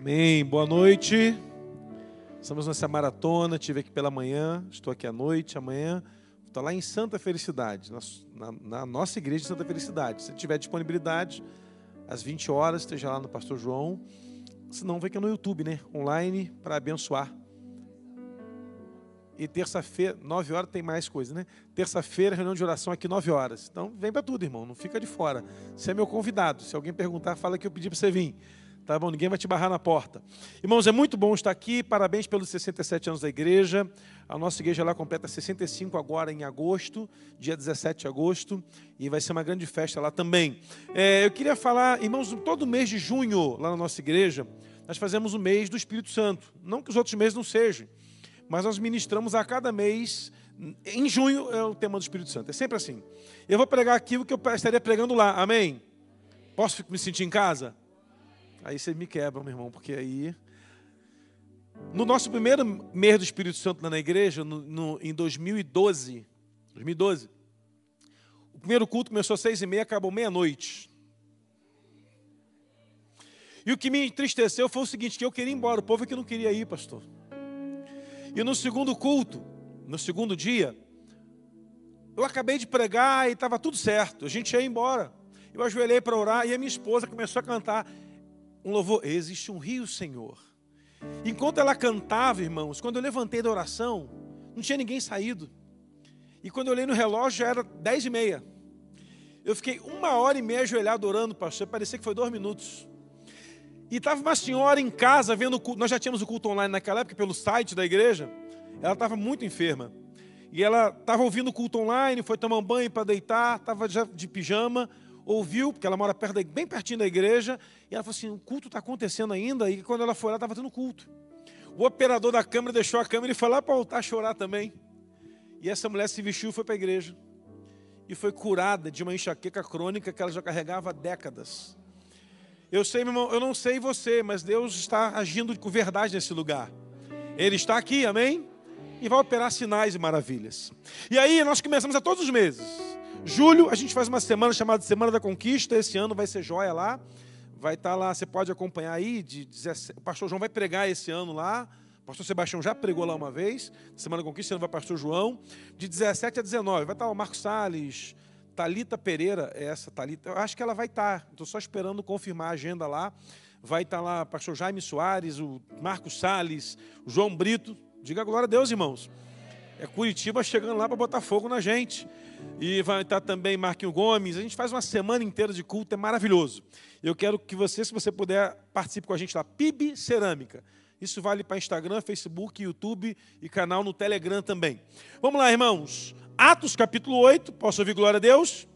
Amém. Boa noite. Estamos nessa maratona. Tive aqui pela manhã, estou aqui à noite. Amanhã estou lá em Santa Felicidade, na, na, nossa igreja de Santa Felicidade. Se tiver disponibilidade, às 20 horas, esteja lá no Pastor João. Se não, vem aqui no YouTube, né? Online, para abençoar. E terça-feira, 9 horas, tem mais coisa, né? Terça-feira, reunião de oração aqui, 9 horas. Então, vem para tudo, irmão. Não fica de fora. Você é meu convidado. Se alguém perguntar, fala que eu pedi para você vir. Tá bom? Ninguém vai te barrar na porta. Irmãos, é muito bom estar aqui. Parabéns pelos 67 anos da igreja. A nossa igreja lá completa 65 agora em agosto, dia 17 de agosto. E vai ser uma grande festa lá também. É, eu queria falar, irmãos, todo mês de junho, lá na nossa igreja, nós fazemos o mês do Espírito Santo. Não que os outros meses não sejam, mas nós ministramos a cada mês. Em junho é o tema do Espírito Santo. É sempre assim. Eu vou pregar aquilo que eu estaria pregando lá. Amém? Posso me sentir em casa? Aí você me quebra, meu irmão, porque aí. No nosso primeiro mês do Espírito Santo na igreja, no, no, em 2012, 2012, o primeiro culto começou às seis e meia, acabou meia-noite. E o que me entristeceu foi o seguinte, que eu queria ir embora, o povo é que não queria ir, pastor. E no segundo culto, no segundo dia, eu acabei de pregar e estava tudo certo, a gente ia embora. Eu ajoelhei para orar e a minha esposa começou a cantar um louvor, existe um rio, Senhor. Enquanto ela cantava, irmãos, quando eu levantei da oração, não tinha ninguém saído. E quando eu olhei no relógio, era dez e meia. Eu fiquei uma hora e meia ajoelhado orando, pastor, parecia que foi dois minutos. E estava uma senhora em casa vendo o culto. Nós já tínhamos o culto online naquela época, pelo site da igreja. Ela estava muito enferma. E ela estava ouvindo o culto online, foi tomar um banho para deitar, estava já de pijama ouviu, porque ela mora perto bem pertinho da igreja, e ela falou assim: o culto está acontecendo ainda, e quando ela foi lá, estava tendo culto. O operador da câmera deixou a câmera e foi lá para voltar a chorar também. E essa mulher se vestiu e foi para a igreja. E foi curada de uma enxaqueca crônica que ela já carregava há décadas. Eu sei, meu irmão, eu não sei você, mas Deus está agindo com verdade nesse lugar. Ele está aqui, amém? E vai operar sinais e maravilhas. E aí nós começamos a todos os meses Julho, a gente faz uma semana chamada Semana da Conquista. Esse ano vai ser joia lá. Vai estar tá lá, você pode acompanhar aí. De 17, o pastor João vai pregar esse ano lá. O pastor Sebastião já pregou lá uma vez. Semana da Conquista, esse ano vai pastor João. De 17 a 19. Vai estar tá o Marcos Salles, Talita Pereira, é essa Talita. Eu acho que ela vai estar. Tá. Estou só esperando confirmar a agenda lá. Vai estar lá o pastor Jaime Soares, o Marcos Salles, o João Brito. Diga glória a Deus, irmãos. É Curitiba chegando lá para botar fogo na gente. E vai estar também Marquinho Gomes. A gente faz uma semana inteira de culto, é maravilhoso. Eu quero que você, se você puder, participe com a gente lá. PIB Cerâmica. Isso vale para Instagram, Facebook, YouTube e canal no Telegram também. Vamos lá, irmãos. Atos capítulo 8, posso ouvir glória a Deus?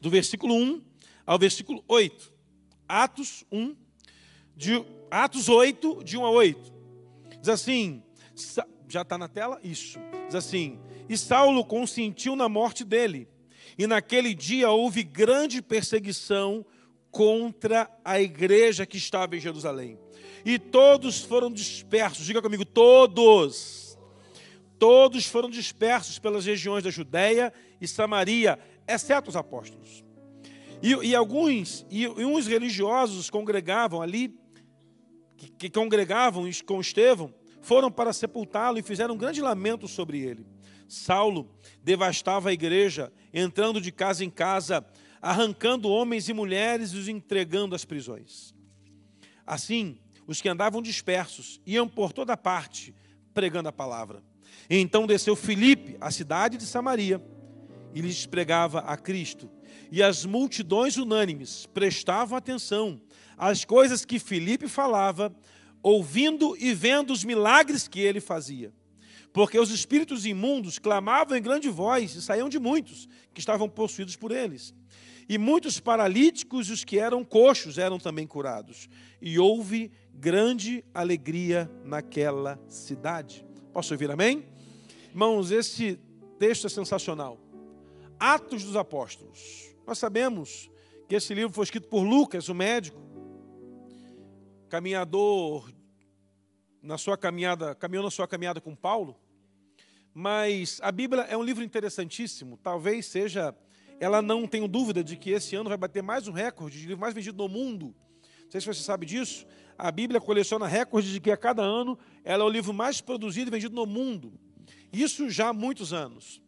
Do versículo 1 ao versículo 8. Atos 1, de, Atos 8, de 1 a 8. Diz assim, já está na tela? Isso. Diz assim: E Saulo consentiu na morte dele. E naquele dia houve grande perseguição contra a igreja que estava em Jerusalém. E todos foram dispersos. Diga comigo, todos. Todos foram dispersos pelas regiões da Judéia e Samaria, exceto os apóstolos. E, e alguns, e, e, uns religiosos congregavam ali, que, que congregavam com Estevão, foram para sepultá-lo e fizeram um grande lamento sobre ele. Saulo devastava a igreja, entrando de casa em casa, arrancando homens e mulheres e os entregando às prisões. Assim, os que andavam dispersos iam por toda parte pregando a palavra. Então desceu Filipe à cidade de Samaria e lhes pregava a Cristo. E as multidões unânimes prestavam atenção às coisas que Filipe falava, ouvindo e vendo os milagres que ele fazia. Porque os espíritos imundos clamavam em grande voz e saíam de muitos que estavam possuídos por eles. E muitos paralíticos e os que eram coxos eram também curados. E houve grande alegria naquela cidade. Posso ouvir amém? Irmãos, esse texto é sensacional. Atos dos Apóstolos. Nós sabemos que esse livro foi escrito por Lucas, o médico, caminhador na sua caminhada, caminhou na sua caminhada com Paulo, mas a Bíblia é um livro interessantíssimo, talvez seja, ela não tenho dúvida de que esse ano vai bater mais um recorde de livro mais vendido no mundo. Não sei se você sabe disso. A Bíblia coleciona recordes de que a cada ano ela é o livro mais produzido e vendido no mundo. Isso já há muitos anos.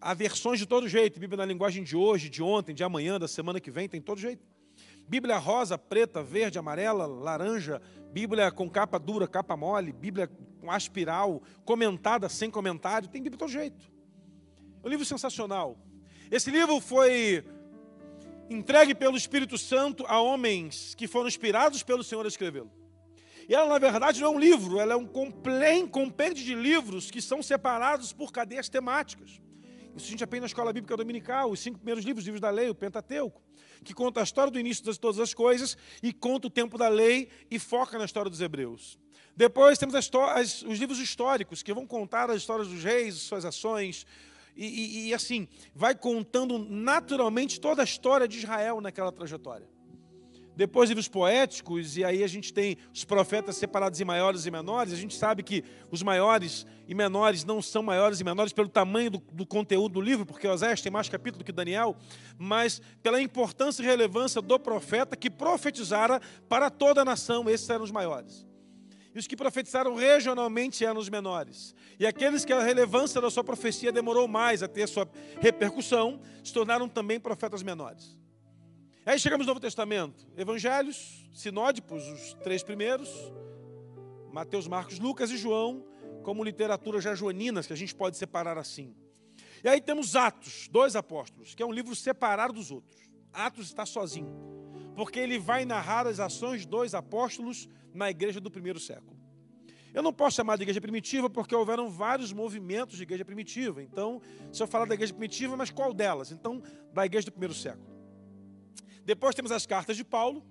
Há versões de todo jeito. Bíblia na linguagem de hoje, de ontem, de amanhã, da semana que vem, tem todo jeito. Bíblia rosa, preta, verde, amarela, laranja, Bíblia com capa dura, capa mole, Bíblia com aspiral, comentada, sem comentário, tem Bíblia de todo jeito. É um livro sensacional. Esse livro foi entregue pelo Espírito Santo a homens que foram inspirados pelo Senhor a escrevê-lo. E ela, na verdade, não é um livro, ela é um compêndio de livros que são separados por cadeias temáticas. Isso a gente aprende na escola bíblica dominical, os cinco primeiros livros, os livros da lei, o Pentateuco, que conta a história do início de todas as coisas e conta o tempo da lei e foca na história dos hebreus. Depois temos as, as, os livros históricos, que vão contar as histórias dos reis, suas ações, e, e, e, assim, vai contando naturalmente toda a história de Israel naquela trajetória. Depois livros poéticos, e aí a gente tem os profetas separados em maiores e menores. A gente sabe que os maiores e menores não são maiores e menores pelo tamanho do, do conteúdo do livro, porque Oséias tem mais capítulo que Daniel, mas pela importância e relevância do profeta que profetizara para toda a nação. Esses eram os maiores. E os que profetizaram regionalmente eram os menores. E aqueles que a relevância da sua profecia demorou mais a ter sua repercussão, se tornaram também profetas menores. Aí chegamos no Novo Testamento. Evangelhos, sinódipos, os três primeiros. Mateus, Marcos, Lucas e João, como literatura já joaninas, que a gente pode separar assim. E aí temos Atos, dois apóstolos, que é um livro separado dos outros. Atos está sozinho, porque ele vai narrar as ações dos apóstolos na igreja do primeiro século. Eu não posso chamar de igreja primitiva porque houveram vários movimentos de igreja primitiva. Então, se eu falar da igreja primitiva, mas qual delas? Então, da igreja do primeiro século. Depois temos as cartas de Paulo,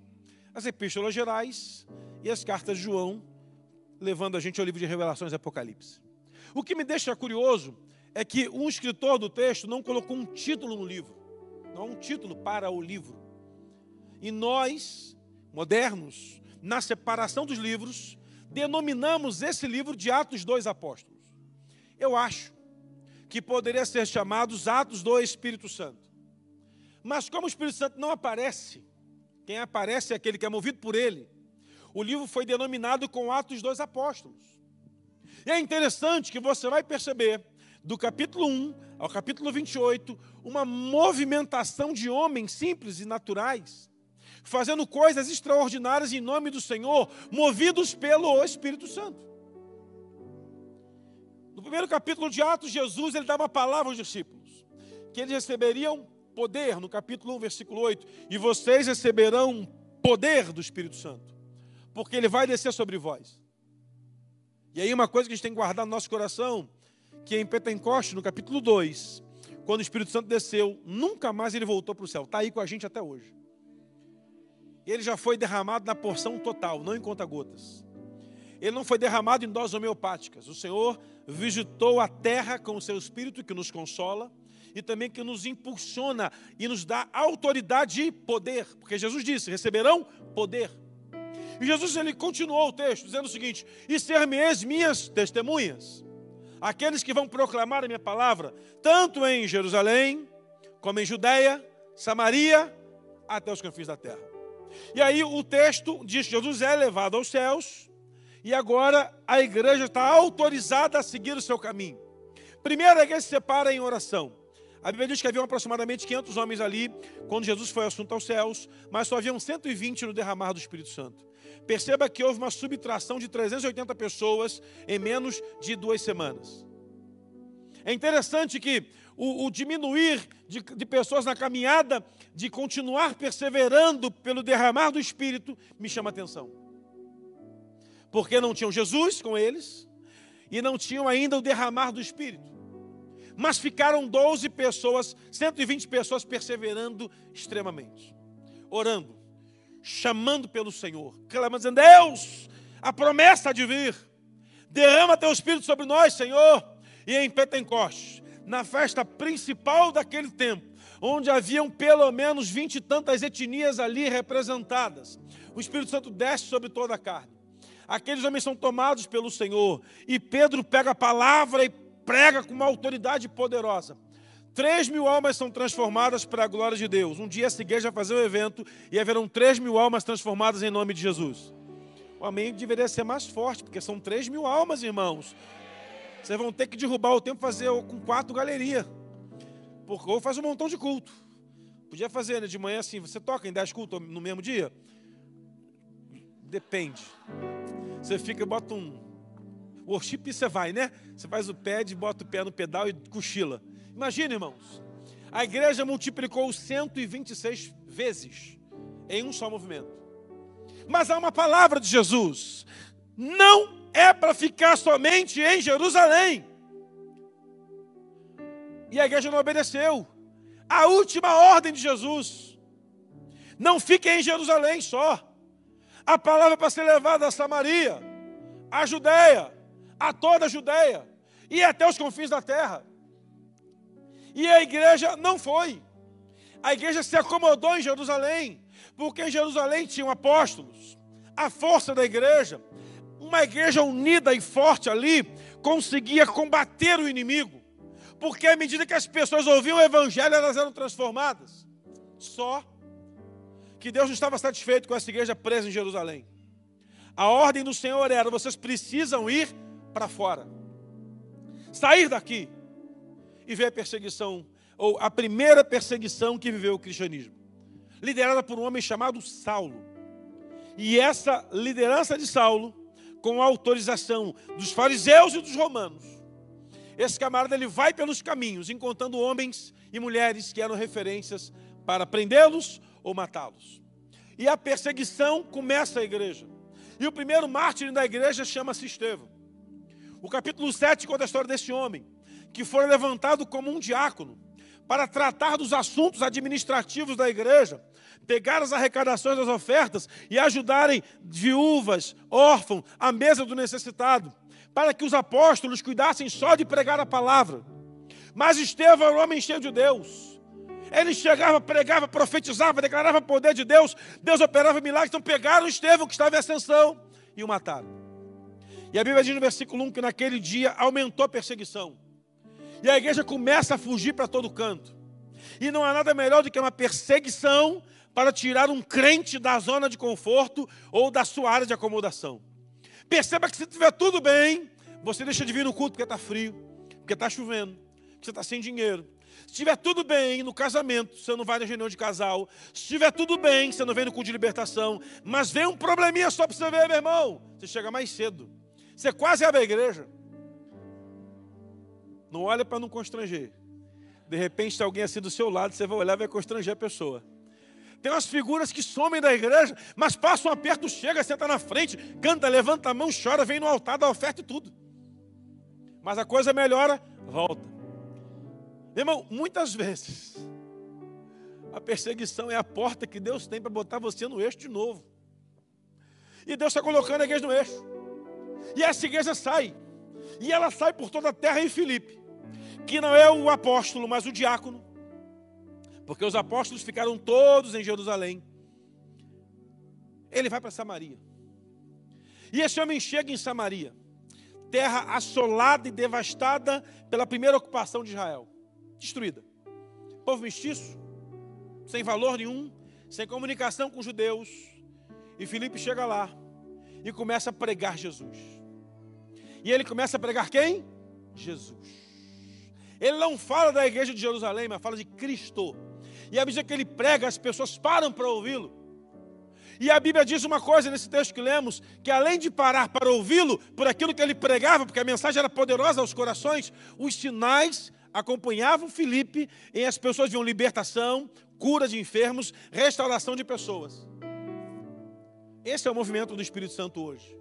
as epístolas gerais e as cartas de João, levando a gente ao livro de Revelações e Apocalipse. O que me deixa curioso é que um escritor do texto não colocou um título no livro, não há um título para o livro. E nós, modernos, na separação dos livros, denominamos esse livro de Atos dos Apóstolos. Eu acho que poderia ser chamado Atos do Espírito Santo. Mas como o Espírito Santo não aparece, quem aparece é aquele que é movido por ele. O livro foi denominado com Atos dos Apóstolos. E é interessante que você vai perceber, do capítulo 1 ao capítulo 28, uma movimentação de homens simples e naturais fazendo coisas extraordinárias em nome do Senhor, movidos pelo Espírito Santo. No primeiro capítulo de Atos, Jesus ele dá uma palavra aos discípulos, que eles receberiam poder, no capítulo 1, versículo 8, e vocês receberão poder do Espírito Santo, porque ele vai descer sobre vós. E aí uma coisa que a gente tem que guardar no nosso coração, que é em Pentecoste, no capítulo 2, quando o Espírito Santo desceu, nunca mais ele voltou para o céu. Está aí com a gente até hoje ele já foi derramado na porção total, não em conta-gotas. Ele não foi derramado em doses homeopáticas. O Senhor visitou a terra com o seu Espírito que nos consola e também que nos impulsiona e nos dá autoridade e poder. Porque Jesus disse: receberão poder. E Jesus ele continuou o texto dizendo o seguinte: E ser-me-eis minhas testemunhas, aqueles que vão proclamar a minha palavra, tanto em Jerusalém, como em Judéia, Samaria, até os confins da terra. E aí o texto diz que Jesus é levado aos céus e agora a igreja está autorizada a seguir o seu caminho. Primeiro, a igreja se separa em oração. A Bíblia diz que haviam aproximadamente 500 homens ali quando Jesus foi assunto aos céus, mas só haviam 120 no derramar do Espírito Santo. Perceba que houve uma subtração de 380 pessoas em menos de duas semanas. É interessante que o, o diminuir de, de pessoas na caminhada, de continuar perseverando pelo derramar do Espírito, me chama atenção. Porque não tinham Jesus com eles e não tinham ainda o derramar do Espírito. Mas ficaram 12 pessoas, 120 pessoas perseverando extremamente, orando, chamando pelo Senhor, clamando, dizendo: Deus, a promessa de vir, derrama teu Espírito sobre nós, Senhor. E em Pentecostes, na festa principal daquele tempo, onde haviam pelo menos vinte e tantas etnias ali representadas. O Espírito Santo desce sobre toda a carne. Aqueles homens são tomados pelo Senhor. E Pedro pega a palavra e prega com uma autoridade poderosa. 3 mil almas são transformadas para a glória de Deus. Um dia essa igreja vai fazer o um evento e haverão 3 mil almas transformadas em nome de Jesus. O amém deveria ser mais forte, porque são 3 mil almas, irmãos. Vocês vão ter que derrubar o tempo fazer com quatro galeria. Porque, ou faz um montão de culto. Podia fazer né, de manhã assim, você toca em 10 cultos no mesmo dia? Depende. Você fica e bota um. Worship você vai, né? Você faz o pad, bota o pé no pedal e cochila. Imagina, irmãos. A igreja multiplicou 126 vezes em um só movimento. Mas há uma palavra de Jesus. Não é para ficar somente em Jerusalém. E a igreja não obedeceu. A última ordem de Jesus. Não fiquem em Jerusalém só. A palavra para ser levada a Samaria, a Judéia, a toda a Judéia e até os confins da terra. E a igreja não foi. A igreja se acomodou em Jerusalém, porque em Jerusalém tinham apóstolos. A força da igreja, uma igreja unida e forte ali, conseguia combater o inimigo. Porque à medida que as pessoas ouviam o evangelho, elas eram transformadas. Só que Deus não estava satisfeito com essa igreja presa em Jerusalém. A ordem do Senhor era: vocês precisam ir para fora, sair daqui e ver a perseguição, ou a primeira perseguição que viveu o cristianismo, liderada por um homem chamado Saulo. E essa liderança de Saulo, com a autorização dos fariseus e dos romanos, esse camarada ele vai pelos caminhos, encontrando homens e mulheres que eram referências para prendê-los ou matá-los. E a perseguição começa a igreja. E o primeiro mártir da igreja chama-se Estevão. O capítulo 7 conta a história desse homem que foi levantado como um diácono para tratar dos assuntos administrativos da igreja, pegar as arrecadações das ofertas e ajudarem viúvas, órfãos, à mesa do necessitado, para que os apóstolos cuidassem só de pregar a palavra. Mas Estevão era um homem cheio de Deus. Ele chegava, pregava, profetizava, declarava o poder de Deus, Deus operava milagres. Então pegaram Estevão, que estava em ascensão, e o mataram. E a Bíblia diz no versículo 1 que naquele dia aumentou a perseguição. E a igreja começa a fugir para todo canto. E não há nada melhor do que uma perseguição para tirar um crente da zona de conforto ou da sua área de acomodação. Perceba que se estiver tudo bem, você deixa de vir no culto porque está frio, porque está chovendo, porque você está sem dinheiro. Se estiver tudo bem no casamento, você não vai na reunião de casal. Se estiver tudo bem, você não vem no culto de libertação. Mas vem um probleminha só para você ver, meu irmão. Você chega mais cedo. Você quase abre a igreja. Não olha para não constranger. De repente, tem alguém assim do seu lado, você vai olhar e vai constranger a pessoa. Tem umas figuras que somem da igreja, mas passam aperto, chega, senta na frente, canta, levanta a mão, chora, vem no altar, dá oferta e tudo. Mas a coisa melhora, volta. Meu irmão, muitas vezes, a perseguição é a porta que Deus tem para botar você no eixo de novo. E Deus está colocando a igreja no eixo. E essa igreja sai. E ela sai por toda a terra em Filipe que não é o apóstolo, mas o diácono, porque os apóstolos ficaram todos em Jerusalém. Ele vai para Samaria. E esse homem chega em Samaria, terra assolada e devastada pela primeira ocupação de Israel, destruída. Povo mestiço, sem valor nenhum, sem comunicação com os judeus. E Filipe chega lá e começa a pregar Jesus. E ele começa a pregar quem? Jesus. Ele não fala da igreja de Jerusalém, mas fala de Cristo. E à medida que ele prega, as pessoas param para ouvi-lo. E a Bíblia diz uma coisa nesse texto que lemos: que além de parar para ouvi-lo, por aquilo que ele pregava, porque a mensagem era poderosa aos corações, os sinais acompanhavam Filipe e as pessoas viam libertação, cura de enfermos, restauração de pessoas. Esse é o movimento do Espírito Santo hoje.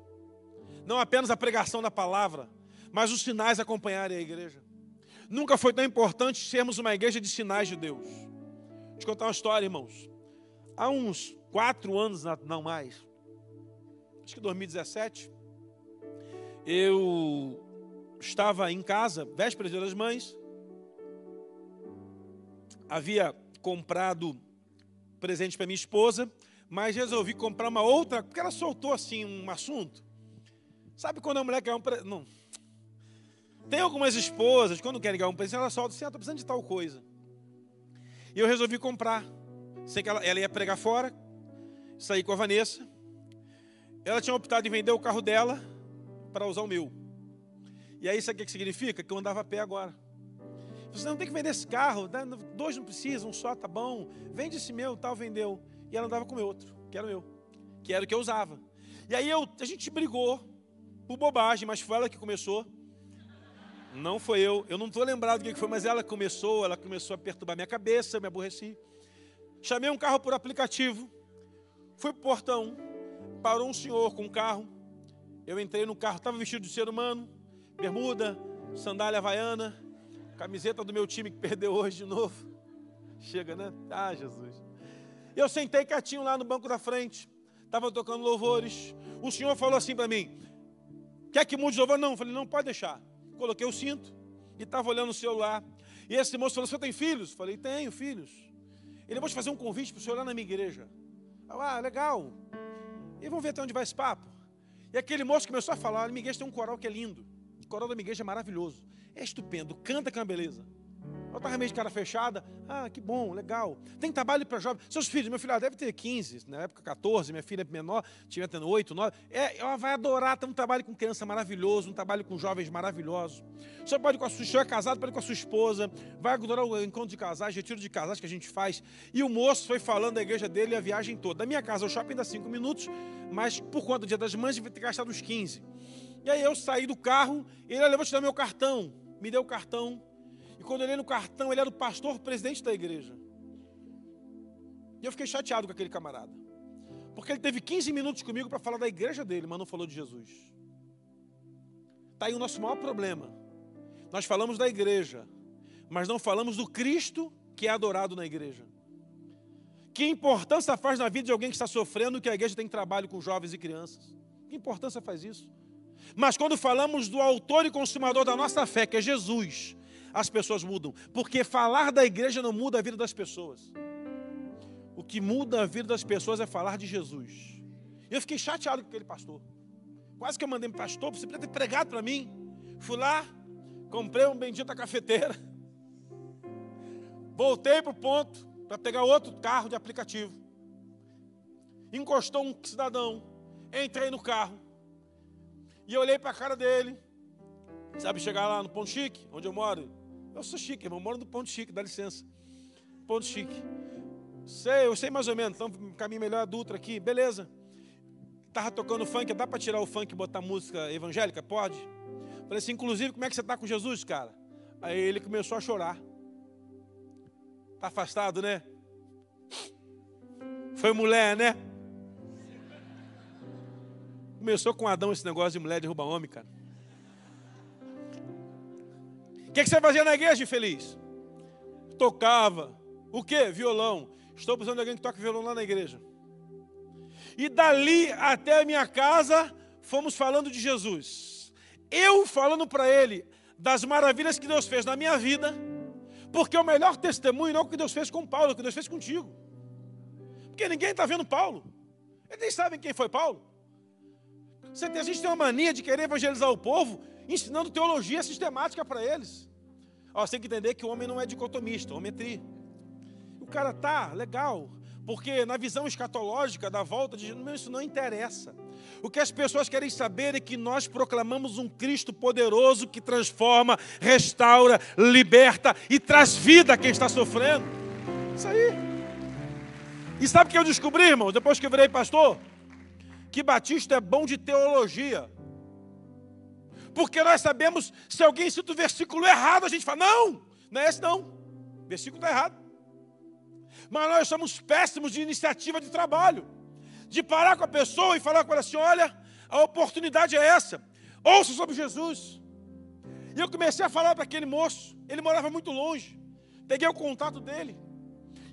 Não apenas a pregação da palavra, mas os sinais acompanharem a igreja. Nunca foi tão importante sermos uma igreja de sinais de Deus. Vou te contar uma história, irmãos. Há uns quatro anos, não mais, acho que 2017, eu estava em casa, véspera das mães, havia comprado presente para minha esposa, mas resolvi comprar uma outra, porque ela soltou assim um assunto. Sabe quando a mulher quer um presente? Não. Tem algumas esposas, quando querem ganhar um presente, elas soltam assim, ah, estou precisando de tal coisa. E eu resolvi comprar. Sei que ela, ela ia pregar fora, saí com a Vanessa. Ela tinha optado em vender o carro dela para usar o meu. E aí, sabe o que significa? Que eu andava a pé agora. Você não tem que vender esse carro, dois não precisa, um só tá bom. Vende esse meu, tal, vendeu. E ela andava com o meu outro, que era o meu, que era o que eu usava. E aí eu, a gente brigou por bobagem, mas foi ela que começou. Não foi eu. Eu não estou lembrado do que foi, mas ela começou, ela começou a perturbar minha cabeça, eu me aborreci. Chamei um carro por aplicativo, fui para o portão, parou um senhor com um carro. Eu entrei no carro, estava vestido de ser humano, bermuda, sandália havaiana, camiseta do meu time que perdeu hoje de novo. Chega, né? Ah, Jesus. Eu sentei quietinho lá no banco da frente, estava tocando louvores. O senhor falou assim para mim: Quer que mude de louvor? Não, eu falei: Não, pode deixar. Coloquei o cinto e estava olhando o celular. E esse moço falou: Você tem filhos? Falei: Tenho filhos. Ele vou te fazer um convite para o senhor lá na minha igreja. Ah, legal. E vamos ver até onde vai esse papo. E aquele moço começou a falar: minha igreja tem um coral que é lindo. O coral da minha igreja é maravilhoso. É estupendo. Canta que é uma beleza. Eu estava meio de cara fechada. Ah, que bom, legal. Tem trabalho para jovens. Seus filhos, meu filho ah, deve ter 15, na época 14, minha filha é menor, tinha tendo 8, 9. É, ela vai adorar ter um trabalho com criança maravilhoso, um trabalho com jovens maravilhosos. Você pode com a sua, se é casado, pode ir com a sua esposa, vai adorar o encontro de casais, retiro de casais que a gente faz. E o moço foi falando da igreja dele a viagem toda. Da minha casa ao shopping dá 5 minutos, mas por conta do dia das mães, vai ter gastado uns 15. E aí eu saí do carro, ele levou te dar meu cartão. Me deu o cartão quando eu olhei no cartão, ele era o pastor presidente da igreja. E eu fiquei chateado com aquele camarada. Porque ele teve 15 minutos comigo para falar da igreja dele, mas não falou de Jesus. Está aí o nosso maior problema. Nós falamos da igreja, mas não falamos do Cristo que é adorado na igreja. Que importância faz na vida de alguém que está sofrendo que a igreja tem trabalho com jovens e crianças? Que importância faz isso? Mas quando falamos do autor e consumador da nossa fé, que é Jesus, as pessoas mudam. Porque falar da igreja não muda a vida das pessoas. O que muda a vida das pessoas é falar de Jesus. Eu fiquei chateado com aquele pastor. Quase que eu mandei para pastor, você podia ter pregado para mim. Fui lá, comprei um bendita cafeteira. Voltei para o ponto para pegar outro carro de aplicativo. Encostou um cidadão. Entrei no carro. E eu olhei para a cara dele. Sabe chegar lá no Ponto Chique, onde eu moro? Eu sou chique, irmão. Moro no Ponto Chique, dá licença. Ponto Chique. Sei, eu sei mais ou menos. Então, caminho melhor adulto aqui. Beleza. Tava tocando funk. Dá para tirar o funk e botar música evangélica? Pode. Falei assim, inclusive, como é que você está com Jesus, cara? Aí ele começou a chorar. Tá afastado, né? Foi mulher, né? Começou com Adão esse negócio de mulher derruba homem, cara que, que você fazia na igreja, infeliz? Tocava. O que? Violão. Estou precisando de alguém que toque violão lá na igreja. E dali até a minha casa, fomos falando de Jesus. Eu falando para ele das maravilhas que Deus fez na minha vida, porque o melhor testemunho não é o que Deus fez com Paulo, é o que Deus fez contigo. Porque ninguém está vendo Paulo. Eles nem sabem quem foi Paulo. Você tem, a gente tem uma mania de querer evangelizar o povo ensinando teologia sistemática para eles. Ó, você tem que entender que o homem não é dicotomista, o homem é tri. O cara tá legal, porque na visão escatológica da volta de Jesus, isso não interessa. O que as pessoas querem saber é que nós proclamamos um Cristo poderoso que transforma, restaura, liberta e traz vida a quem está sofrendo. Isso aí. E sabe o que eu descobri, irmão, depois que eu virei pastor? Que Batista é bom de teologia porque nós sabemos se alguém cita o versículo errado, a gente fala, não, não é esse não, o versículo está errado. Mas nós somos péssimos de iniciativa de trabalho, de parar com a pessoa e falar com ela assim: olha, a oportunidade é essa, ouça sobre Jesus. E eu comecei a falar para aquele moço, ele morava muito longe, peguei o contato dele.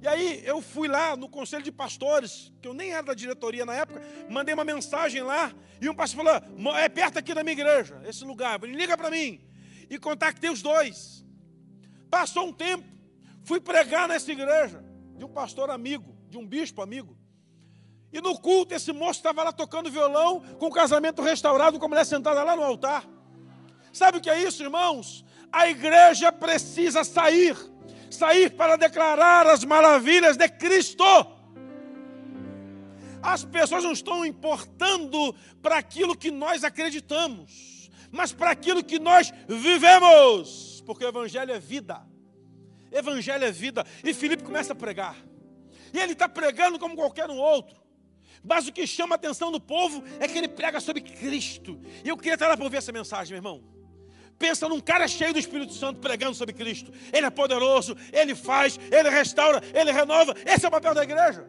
E aí eu fui lá no conselho de pastores, que eu nem era da diretoria na época, mandei uma mensagem lá, e um pastor falou: é perto aqui da minha igreja, esse lugar, liga para mim. E contactei os dois. Passou um tempo, fui pregar nessa igreja, de um pastor amigo, de um bispo amigo. E no culto, esse moço estava lá tocando violão, com o casamento restaurado, com a mulher sentada lá no altar. Sabe o que é isso, irmãos? A igreja precisa sair sair para declarar as maravilhas de Cristo. As pessoas não estão importando para aquilo que nós acreditamos, mas para aquilo que nós vivemos, porque o Evangelho é vida. Evangelho é vida. E Filipe começa a pregar. E ele está pregando como qualquer um outro. Mas o que chama a atenção do povo é que ele prega sobre Cristo. E eu queria estar lá para ouvir essa mensagem, meu irmão. Pensa num cara cheio do Espírito Santo pregando sobre Cristo. Ele é poderoso, ele faz, ele restaura, ele renova. Esse é o papel da igreja.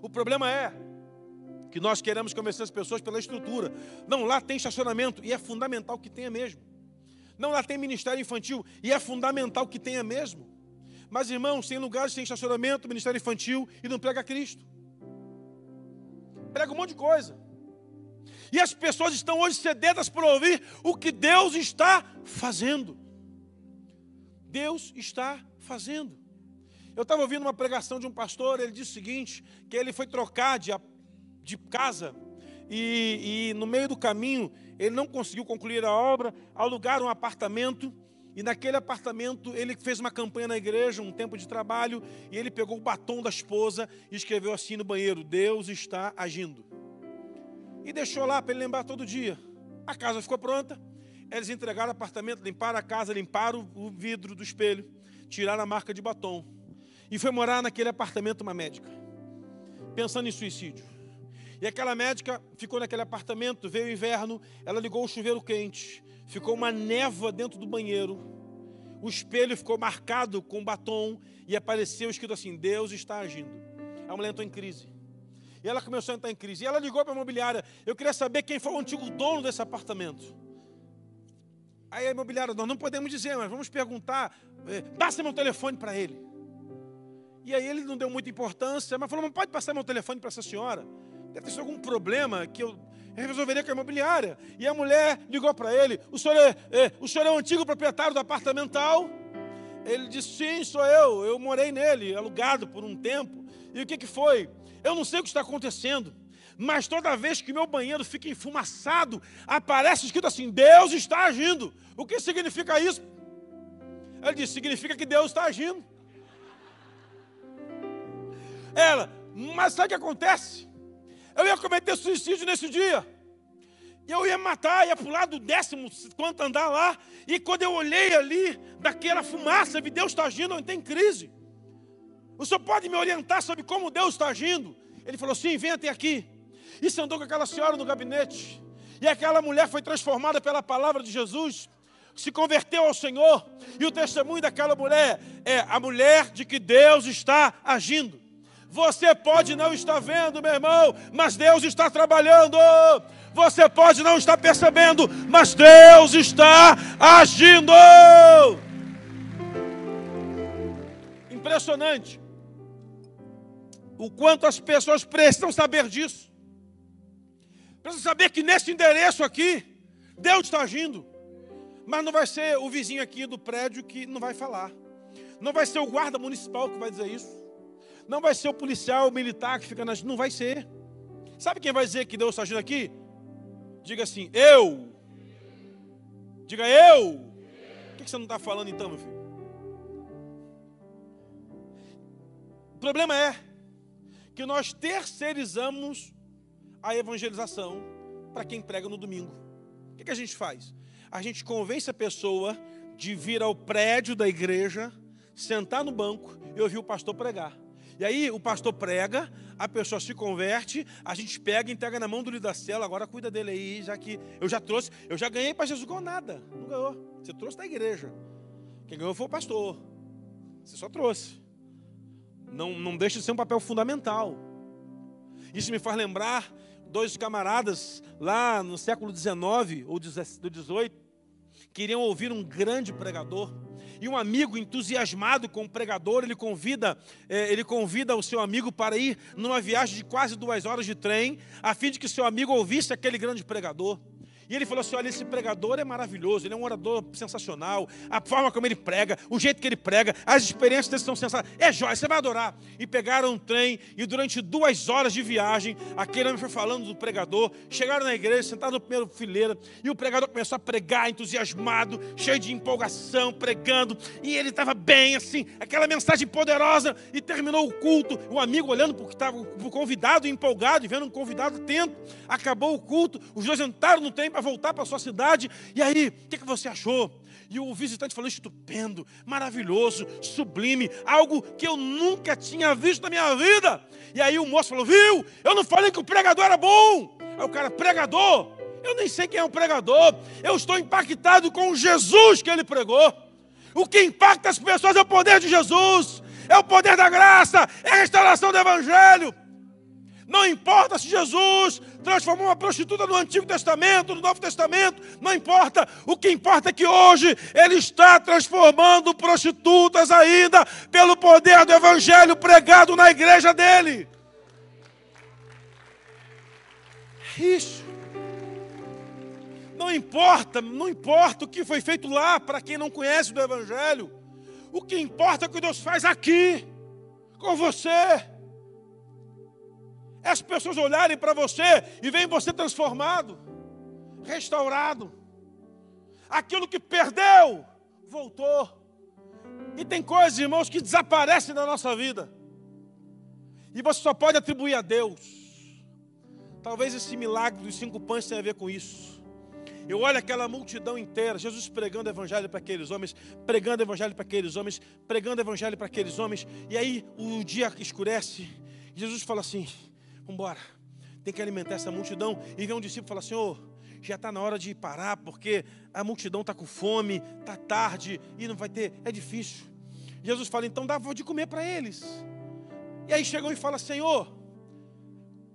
O problema é que nós queremos convencer as pessoas pela estrutura. Não, lá tem estacionamento e é fundamental que tenha mesmo. Não, lá tem ministério infantil e é fundamental que tenha mesmo. Mas, irmãos, tem lugares tem estacionamento, ministério infantil e não prega Cristo. Prega um monte de coisa. E as pessoas estão hoje sedentas por ouvir o que Deus está fazendo. Deus está fazendo. Eu estava ouvindo uma pregação de um pastor, ele disse o seguinte: que ele foi trocar de, de casa e, e no meio do caminho ele não conseguiu concluir a obra, alugaram um apartamento. E naquele apartamento ele fez uma campanha na igreja, um tempo de trabalho, e ele pegou o batom da esposa e escreveu assim no banheiro: Deus está agindo e deixou lá para ele lembrar todo dia. A casa ficou pronta, eles entregaram o apartamento, limparam a casa, limparam o vidro do espelho, tiraram a marca de batom. E foi morar naquele apartamento uma médica, pensando em suicídio. E aquela médica ficou naquele apartamento, veio o inverno, ela ligou o chuveiro quente, ficou uma névoa dentro do banheiro, o espelho ficou marcado com batom e apareceu escrito assim: Deus está agindo. A mulher entrou em crise. Ela começou a entrar em crise. E ela ligou para a imobiliária. Eu queria saber quem foi o antigo dono desse apartamento. Aí a imobiliária, nós não podemos dizer, mas vamos perguntar. É, passa meu telefone para ele. E aí ele não deu muita importância, mas falou: não pode passar meu telefone para essa senhora. Deve ter algum problema que eu resolveria com a imobiliária. E a mulher ligou para ele: o senhor, é, é, o senhor é o antigo proprietário do apartamento tal? Ele disse: sim, sou eu. Eu morei nele, alugado por um tempo. E o que, que foi? Eu não sei o que está acontecendo, mas toda vez que meu banheiro fica enfumaçado, aparece escrito assim: Deus está agindo. O que significa isso? Ele disse: significa que Deus está agindo. Ela, mas sabe o que acontece? Eu ia cometer suicídio nesse dia. Eu ia matar, ia pular do décimo quanto andar lá. E quando eu olhei ali, daquela fumaça, vi Deus está agindo, eu entrei em crise. O senhor pode me orientar sobre como Deus está agindo? Ele falou: sim, vem até aqui. E se andou com aquela senhora no gabinete. E aquela mulher foi transformada pela palavra de Jesus, se converteu ao Senhor. E o testemunho daquela mulher é a mulher de que Deus está agindo. Você pode não estar vendo, meu irmão, mas Deus está trabalhando. Você pode não estar percebendo, mas Deus está agindo. Impressionante o quanto as pessoas precisam saber disso. Precisam saber que nesse endereço aqui, Deus está agindo. Mas não vai ser o vizinho aqui do prédio que não vai falar. Não vai ser o guarda municipal que vai dizer isso. Não vai ser o policial o militar que fica nas. Não vai ser. Sabe quem vai dizer que Deus está agindo aqui? Diga assim, eu. Diga eu. Por que você não está falando então, meu filho? O problema é que nós terceirizamos a evangelização para quem prega no domingo. O que, que a gente faz? A gente convence a pessoa de vir ao prédio da igreja, sentar no banco e ouvir o pastor pregar. E aí o pastor prega, a pessoa se converte, a gente pega e entrega na mão do líder da cela, agora cuida dele aí, já que eu já trouxe, eu já ganhei para Jesus com nada. Não ganhou. Você trouxe da igreja. Quem ganhou foi o pastor. Você só trouxe não, não deixa de ser um papel fundamental. Isso me faz lembrar dois camaradas lá no século XIX ou do XVIII queriam ouvir um grande pregador e um amigo entusiasmado com o pregador ele convida eh, ele convida o seu amigo para ir numa viagem de quase duas horas de trem a fim de que seu amigo ouvisse aquele grande pregador E ele falou assim: olha, esse pregador é maravilhoso, ele é um orador sensacional, a forma como ele prega, o jeito que ele prega, as experiências dele são sensacionais. É jóia, você vai adorar. E pegaram um trem, e durante duas horas de viagem, aquele homem foi falando do pregador. Chegaram na igreja, sentaram no primeiro fileira, e o pregador começou a pregar, entusiasmado, cheio de empolgação, pregando, e ele estava bem, assim, aquela mensagem poderosa, e terminou o culto. O amigo olhando porque estava o convidado empolgado, e vendo um convidado atento. Acabou o culto, os dois entraram no trem para voltar para sua cidade. E aí, o que, que você achou? E o visitante falou: estupendo, maravilhoso, sublime, algo que eu nunca tinha visto na minha vida. E aí o moço falou: viu? Eu não falei que o pregador era bom. Aí o cara, pregador? Eu nem sei quem é o pregador. Eu estou impactado com o Jesus que ele pregou. O que impacta as pessoas é o poder de Jesus, é o poder da graça, é a restauração do Evangelho. Não importa se Jesus transformou uma prostituta no Antigo Testamento, no Novo Testamento, não importa. O que importa é que hoje Ele está transformando prostitutas ainda pelo poder do Evangelho pregado na igreja dele. Isso. Não importa, não importa o que foi feito lá para quem não conhece do Evangelho. O que importa é o que Deus faz aqui, com você as pessoas olharem para você e veem você transformado, restaurado. Aquilo que perdeu, voltou. E tem coisas, irmãos, que desaparecem da nossa vida. E você só pode atribuir a Deus. Talvez esse milagre dos cinco pães tenha a ver com isso. Eu olho aquela multidão inteira, Jesus pregando evangelho para aqueles homens, pregando evangelho para aqueles homens, pregando evangelho para aqueles homens, e aí o dia escurece, Jesus fala assim: Vamos embora. Tem que alimentar essa multidão. E vem um discípulo e fala: Senhor, já está na hora de parar, porque a multidão está com fome, está tarde e não vai ter, é difícil. Jesus fala: então dá de comer para eles. E aí chegou e fala: Senhor,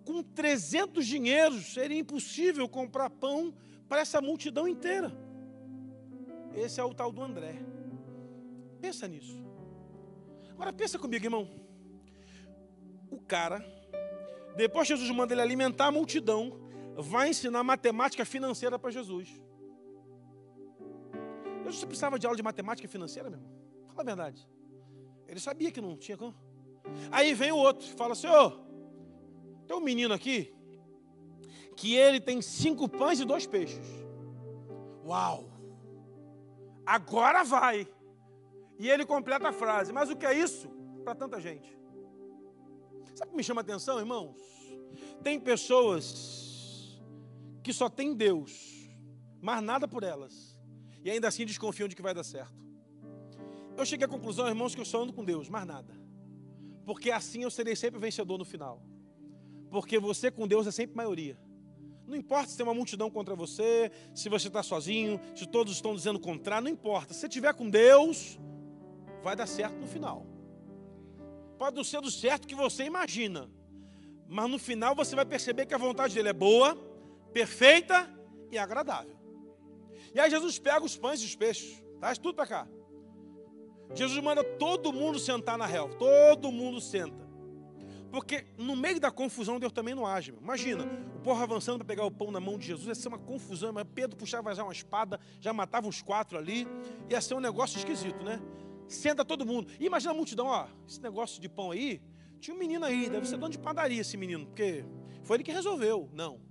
com 300 dinheiros seria impossível comprar pão para essa multidão inteira. Esse é o tal do André. Pensa nisso. Agora pensa comigo, irmão. O cara depois Jesus manda ele alimentar a multidão, vai ensinar matemática financeira para Jesus. Jesus precisava de aula de matemática financeira, meu irmão? Fala a verdade. Ele sabia que não tinha como. Aí vem o outro, fala assim: tem um menino aqui, que ele tem cinco pães e dois peixes. Uau! Agora vai! E ele completa a frase: Mas o que é isso para tanta gente? Sabe o que me chama a atenção, irmãos? Tem pessoas que só tem Deus, mas nada por elas, e ainda assim desconfiam de que vai dar certo. Eu cheguei à conclusão, irmãos, que eu só ando com Deus, mais nada. Porque assim eu serei sempre vencedor no final. Porque você com Deus é sempre maioria. Não importa se tem uma multidão contra você, se você está sozinho, se todos estão dizendo contrário, não importa. Se você estiver com Deus, vai dar certo no final pode não ser do certo que você imagina, mas no final você vai perceber que a vontade dele é boa, perfeita e agradável. E aí Jesus pega os pães e os peixes, traz tudo para cá. Jesus manda todo mundo sentar na relva, todo mundo senta. Porque no meio da confusão Deus também não age. Imagina, o povo avançando para pegar o pão na mão de Jesus, ia ser uma confusão, mas Pedro puxava já uma espada, já matava os quatro ali, ia ser um negócio esquisito, né? Senta todo mundo. E imagina a multidão, ó, esse negócio de pão aí, tinha um menino aí, deve ser dono de padaria esse menino, porque foi ele que resolveu. Não.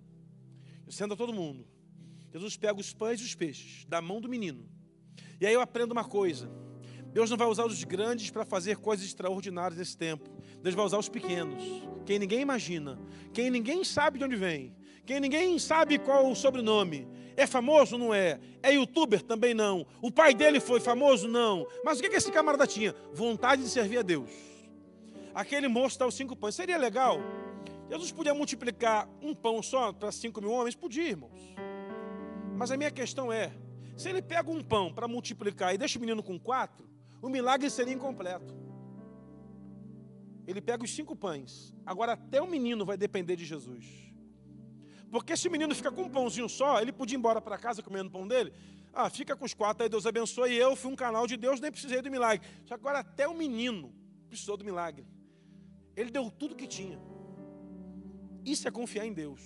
Senta todo mundo. Jesus pega os pães e os peixes da mão do menino. E aí eu aprendo uma coisa. Deus não vai usar os grandes para fazer coisas extraordinárias nesse tempo. Deus vai usar os pequenos, quem ninguém imagina, quem ninguém sabe de onde vem, quem ninguém sabe qual o sobrenome, é famoso? Não é. É youtuber? Também não. O pai dele foi famoso? Não. Mas o que esse camarada tinha? Vontade de servir a Deus. Aquele moço dá os cinco pães. Seria legal? Jesus podia multiplicar um pão só para cinco mil homens? Podia, irmãos. Mas a minha questão é: se ele pega um pão para multiplicar e deixa o menino com quatro, o milagre seria incompleto. Ele pega os cinco pães. Agora, até o menino vai depender de Jesus. Porque se o menino fica com um pãozinho só, ele podia ir embora para casa comendo o pão dele. Ah, fica com os quatro, aí Deus abençoe. E eu fui um canal de Deus, nem precisei do milagre. Só que agora até o menino precisou do milagre. Ele deu tudo que tinha. Isso é confiar em Deus.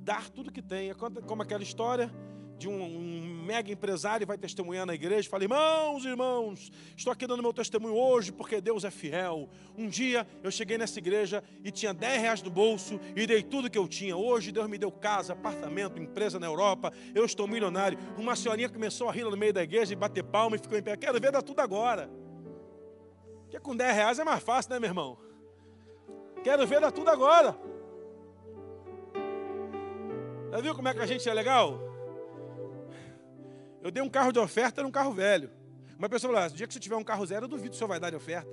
dar tudo que tem. É como aquela história de um, um, mega empresário vai testemunhar na igreja, fala: Irmãos, irmãos, estou aqui dando meu testemunho hoje porque Deus é fiel. Um dia eu cheguei nessa igreja e tinha 10 reais no bolso e dei tudo que eu tinha. Hoje Deus me deu casa, apartamento, empresa na Europa, eu estou milionário. Uma senhorinha começou a rir no meio da igreja e bater palma e ficou em pé. Quero ver dar tudo agora. Porque com 10 reais é mais fácil, né, meu irmão? Quero ver dar tudo agora. Já viu como é que a gente é legal? Eu dei um carro de oferta, era um carro velho. Uma pessoa falou: ah, no dia que você tiver um carro zero, eu duvido que o senhor vai dar de oferta.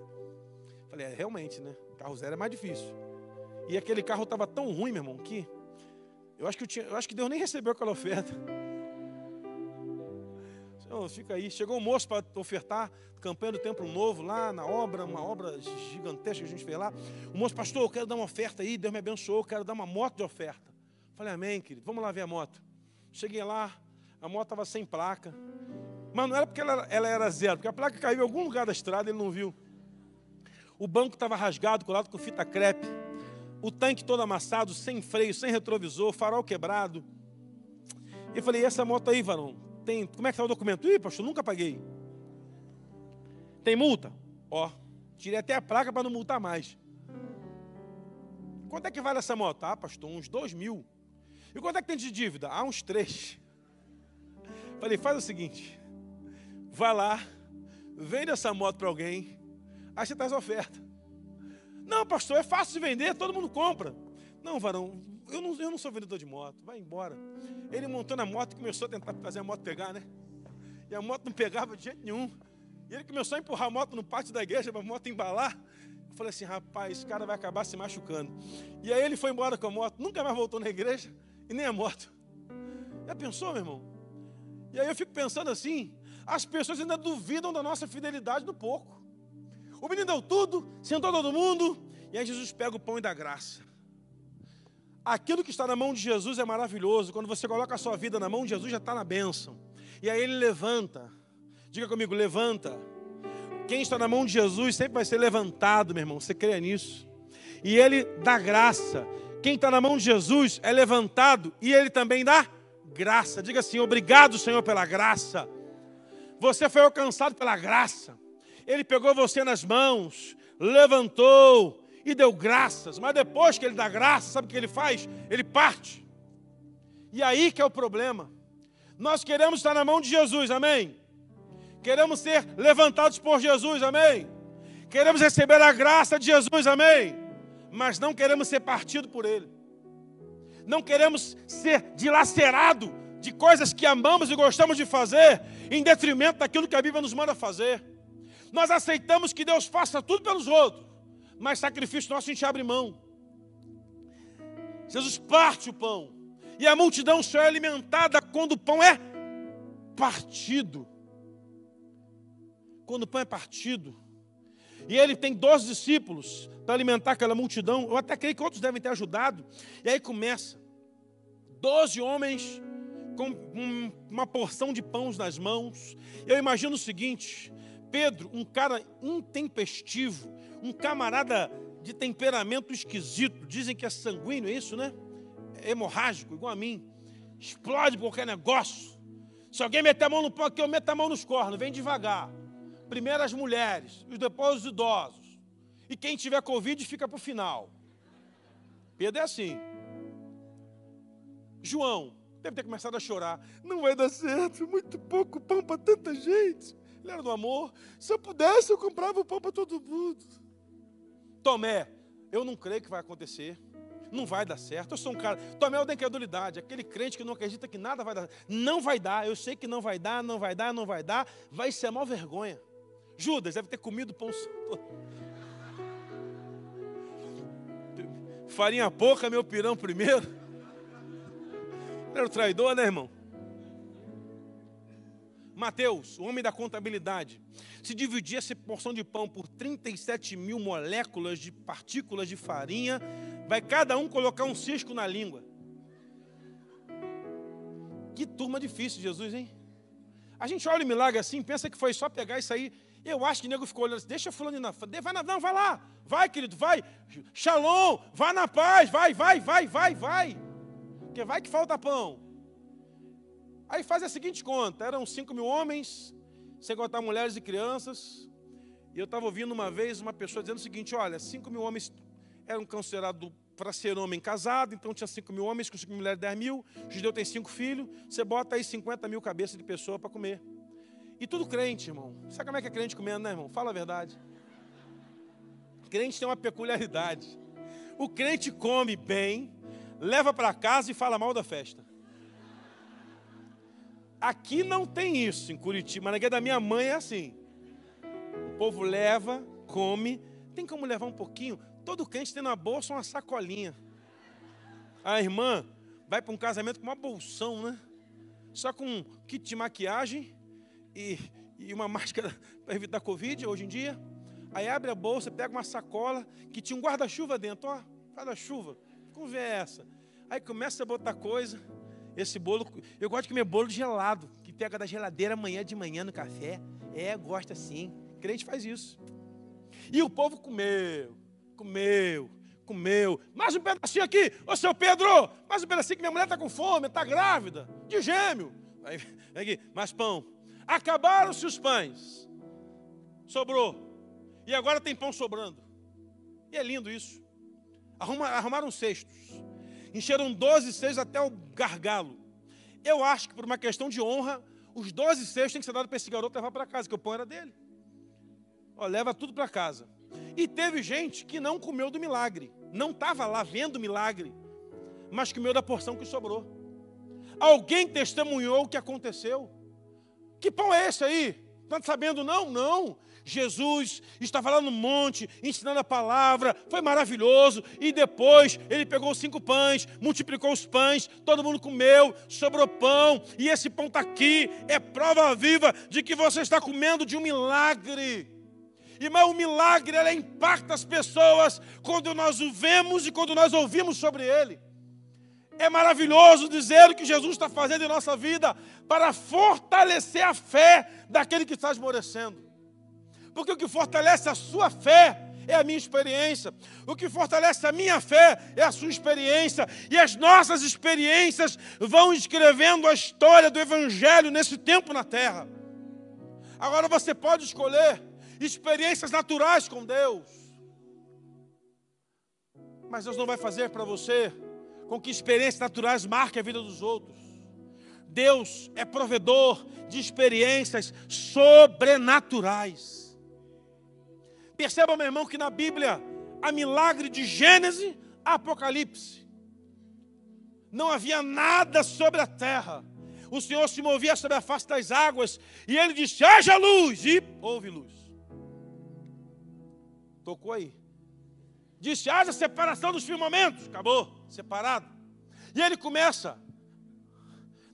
falei: é, realmente, né? Carro zero é mais difícil. E aquele carro estava tão ruim, meu irmão, que eu acho que, eu tinha, eu acho que Deus nem recebeu aquela oferta. Senhor, fica aí. Chegou um moço para ofertar, campanha do Templo Novo, lá na obra, uma obra gigantesca que a gente fez lá. O moço, pastor, eu quero dar uma oferta aí, Deus me abençoou, eu quero dar uma moto de oferta. Falei, amém, querido, vamos lá ver a moto. Cheguei lá, a moto estava sem placa. Mas não era porque ela, ela, era zero, porque a placa caiu em algum lugar da estrada ele não viu. O banco estava rasgado, colado com fita crepe. O tanque todo amassado, sem freio, sem retrovisor, farol quebrado. Eu falei, e essa moto aí, varão? Tem, como é que está o documento? Ih, pastor, nunca paguei. Tem multa? Ó, tirei até a placa para não multar mais. Quanto é que vale essa moto? Ah, pastor, uns dois mil. E quanto é que tem de dívida? Ah, uns três. Falei, faz o seguinte, vai lá, vende essa moto para alguém, aí você traz a oferta. Não, pastor, é fácil de vender, todo mundo compra. Não, varão, eu não, eu não sou vendedor de moto, vai embora. Ele montou na moto e começou a tentar fazer a moto pegar, né? E a moto não pegava de jeito nenhum. E ele começou a empurrar a moto no pátio da igreja para a moto embalar. Eu falei assim, rapaz, esse cara vai acabar se machucando. E aí ele foi embora com a moto, nunca mais voltou na igreja e nem a moto. Já pensou, meu irmão? E aí eu fico pensando assim: as pessoas ainda duvidam da nossa fidelidade no pouco. O menino deu tudo, sentou todo mundo, e aí Jesus pega o pão e dá graça. Aquilo que está na mão de Jesus é maravilhoso. Quando você coloca a sua vida na mão de Jesus, já está na bênção. E aí ele levanta. Diga comigo, levanta. Quem está na mão de Jesus sempre vai ser levantado, meu irmão. Você crê nisso? E ele dá graça. Quem está na mão de Jesus é levantado e ele também dá graça. Diga assim: obrigado, Senhor, pela graça. Você foi alcançado pela graça. Ele pegou você nas mãos, levantou e deu graças. Mas depois que ele dá graça, sabe o que ele faz? Ele parte. E aí que é o problema. Nós queremos estar na mão de Jesus, amém? Queremos ser levantados por Jesus, amém? Queremos receber a graça de Jesus, amém? mas não queremos ser partido por Ele. Não queremos ser dilacerado de coisas que amamos e gostamos de fazer, em detrimento daquilo que a Bíblia nos manda fazer. Nós aceitamos que Deus faça tudo pelos outros, mas sacrifício nosso a gente abre mão. Jesus parte o pão, e a multidão só é alimentada quando o pão é partido. Quando o pão é partido. E ele tem 12 discípulos para alimentar aquela multidão. Eu até creio que outros devem ter ajudado. E aí começa. Doze homens com uma porção de pães nas mãos. Eu imagino o seguinte: Pedro, um cara intempestivo, um camarada de temperamento esquisito, dizem que é sanguíneo, é isso, né? É hemorrágico, igual a mim. Explode qualquer negócio. Se alguém meter a mão no pão aqui, eu meto a mão nos cornos, vem devagar. Primeiro as mulheres, e depois os idosos. E quem tiver Covid fica para o final. Pedro é assim. João deve ter começado a chorar. Não vai dar certo, muito pouco pão para tanta gente. Ele era do amor. Se eu pudesse, eu comprava o pão para todo mundo. Tomé, eu não creio que vai acontecer. Não vai dar certo. Eu sou um cara. Tomé é o da incredulidade. Aquele crente que não acredita que nada vai dar. Não vai dar. Eu sei que não vai dar, não vai dar, não vai dar. Vai ser a maior vergonha. Judas deve ter comido pão. Farinha pouca, meu pirão primeiro. Era o traidor, né, irmão? Mateus, o homem da contabilidade, se dividir essa porção de pão por 37 mil moléculas de partículas de farinha, vai cada um colocar um cisco na língua. Que turma difícil, Jesus, hein? A gente olha o milagre assim, pensa que foi só pegar isso aí eu acho que o nego ficou olhando assim, deixa fulano na vai na, não, vai lá, vai querido, vai, shalom, vai na paz, vai, vai, vai, vai, vai. Porque vai que falta pão. Aí faz a seguinte conta: eram 5 mil homens, sem contar mulheres e crianças. E eu estava ouvindo uma vez uma pessoa dizendo o seguinte: olha, 5 mil homens eram considerados para ser homem casado, então tinha 5 mil homens, com 5 mil mulheres, 10 mil. O judeu tem 5 filhos, você bota aí 50 mil cabeças de pessoa para comer. E tudo crente, irmão. Sabe como é que é crente comendo, né, irmão? Fala a verdade. Crente tem uma peculiaridade. O crente come bem, leva para casa e fala mal da festa. Aqui não tem isso em Curitiba, mas na da minha mãe é assim. O povo leva, come, tem como levar um pouquinho. Todo crente tem na bolsa uma sacolinha. A irmã vai para um casamento com uma bolsão, né? Só com um kit de maquiagem e, e uma máscara para evitar Covid hoje em dia. Aí abre a bolsa, pega uma sacola que tinha um guarda-chuva dentro, ó, guarda-chuva, conversa. Aí começa a botar coisa. Esse bolo, eu gosto de comer bolo gelado, que pega da geladeira amanhã de manhã no café. É, gosta sim. Crente faz isso. E o povo comeu, comeu, comeu. Mais um pedacinho aqui, ô seu Pedro, mais um pedacinho que minha mulher está com fome, está grávida, de gêmeo. Aí, aqui, mais pão. Acabaram-se os pães. Sobrou. E agora tem pão sobrando. E é lindo isso. Arruma, arrumaram cestos. Encheram 12 cestos até o gargalo. Eu acho que por uma questão de honra, os 12 cestos têm que ser dados para esse garoto levar para casa, que o pão era dele. Ó, leva tudo para casa. E teve gente que não comeu do milagre. Não estava lá vendo o milagre, mas comeu da porção que sobrou. Alguém testemunhou o que aconteceu. Que pão é esse aí? Está sabendo não? Não. Jesus estava lá no monte, ensinando a palavra, foi maravilhoso. E depois ele pegou cinco pães, multiplicou os pães, todo mundo comeu, sobrou pão, e esse pão está aqui, é prova viva de que você está comendo de um milagre. Irmão, o milagre impacta as pessoas quando nós o vemos e quando nós ouvimos sobre ele. É maravilhoso dizer o que Jesus está fazendo em nossa vida para fortalecer a fé daquele que está esmorecendo. Porque o que fortalece a sua fé é a minha experiência. O que fortalece a minha fé é a sua experiência. E as nossas experiências vão escrevendo a história do Evangelho nesse tempo na terra. Agora você pode escolher experiências naturais com Deus. Mas Deus não vai fazer para você com que experiências naturais marquem a vida dos outros. Deus é provedor de experiências sobrenaturais. Perceba, meu irmão, que na Bíblia há milagre de Gênesis a Apocalipse. Não havia nada sobre a terra. O Senhor se movia sobre a face das águas e ele disse: haja luz, e houve luz. Tocou aí. Disse: haja separação dos firmamentos. Acabou, separado. E ele começa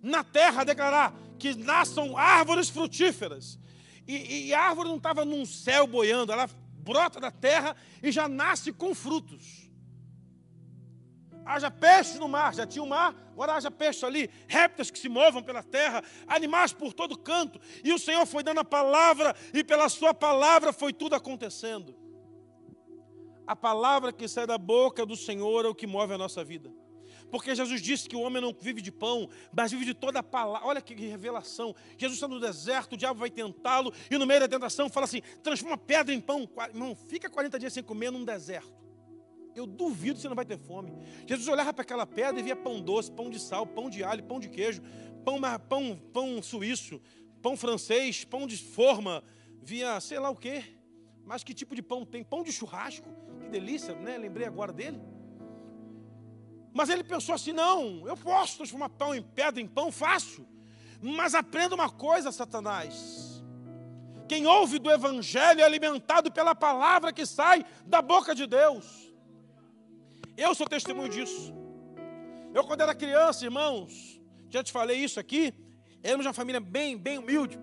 na terra a declarar que nasçam árvores frutíferas. E, e a árvore não estava num céu boiando, ela brota da terra e já nasce com frutos. Haja peixe no mar, já tinha o mar, agora haja peixe ali, répteis que se movam pela terra, animais por todo canto. E o Senhor foi dando a palavra, e pela sua palavra foi tudo acontecendo. A palavra que sai da boca do Senhor é o que move a nossa vida. Porque Jesus disse que o homem não vive de pão, mas vive de toda a palavra. Olha que revelação. Jesus está no deserto, o diabo vai tentá-lo, e no meio da tentação fala assim: transforma pedra em pão. Irmão, fica 40 dias sem comer num deserto. Eu duvido que você não vai ter fome. Jesus olhava para aquela pedra e via pão doce, pão de sal, pão de alho, pão de queijo, pão, pão, pão suíço, pão francês, pão de forma, via sei lá o quê. Mas que tipo de pão tem? Pão de churrasco? Que delícia, né? Lembrei agora dele. Mas ele pensou assim: não, eu posso transformar pão em pedra, em pão, fácil. Mas aprenda uma coisa, Satanás. Quem ouve do Evangelho é alimentado pela palavra que sai da boca de Deus. Eu sou testemunho disso. Eu, quando era criança, irmãos, já te falei isso aqui, éramos uma família bem, bem humilde.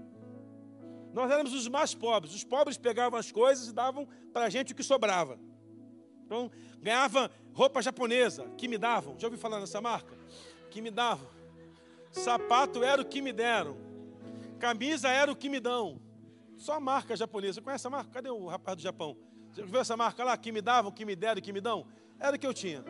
Nós éramos os mais pobres. Os pobres pegavam as coisas e davam para a gente o que sobrava. Então, ganhava roupa japonesa, que me davam. Já ouviu falar nessa marca? Que me davam. Sapato era o que me deram. Camisa era o que me dão. Só marca japonesa. Você conhece a marca? Cadê o rapaz do Japão? Você viu essa marca lá? Que me davam, que me deram, que me dão? Era o que eu tinha.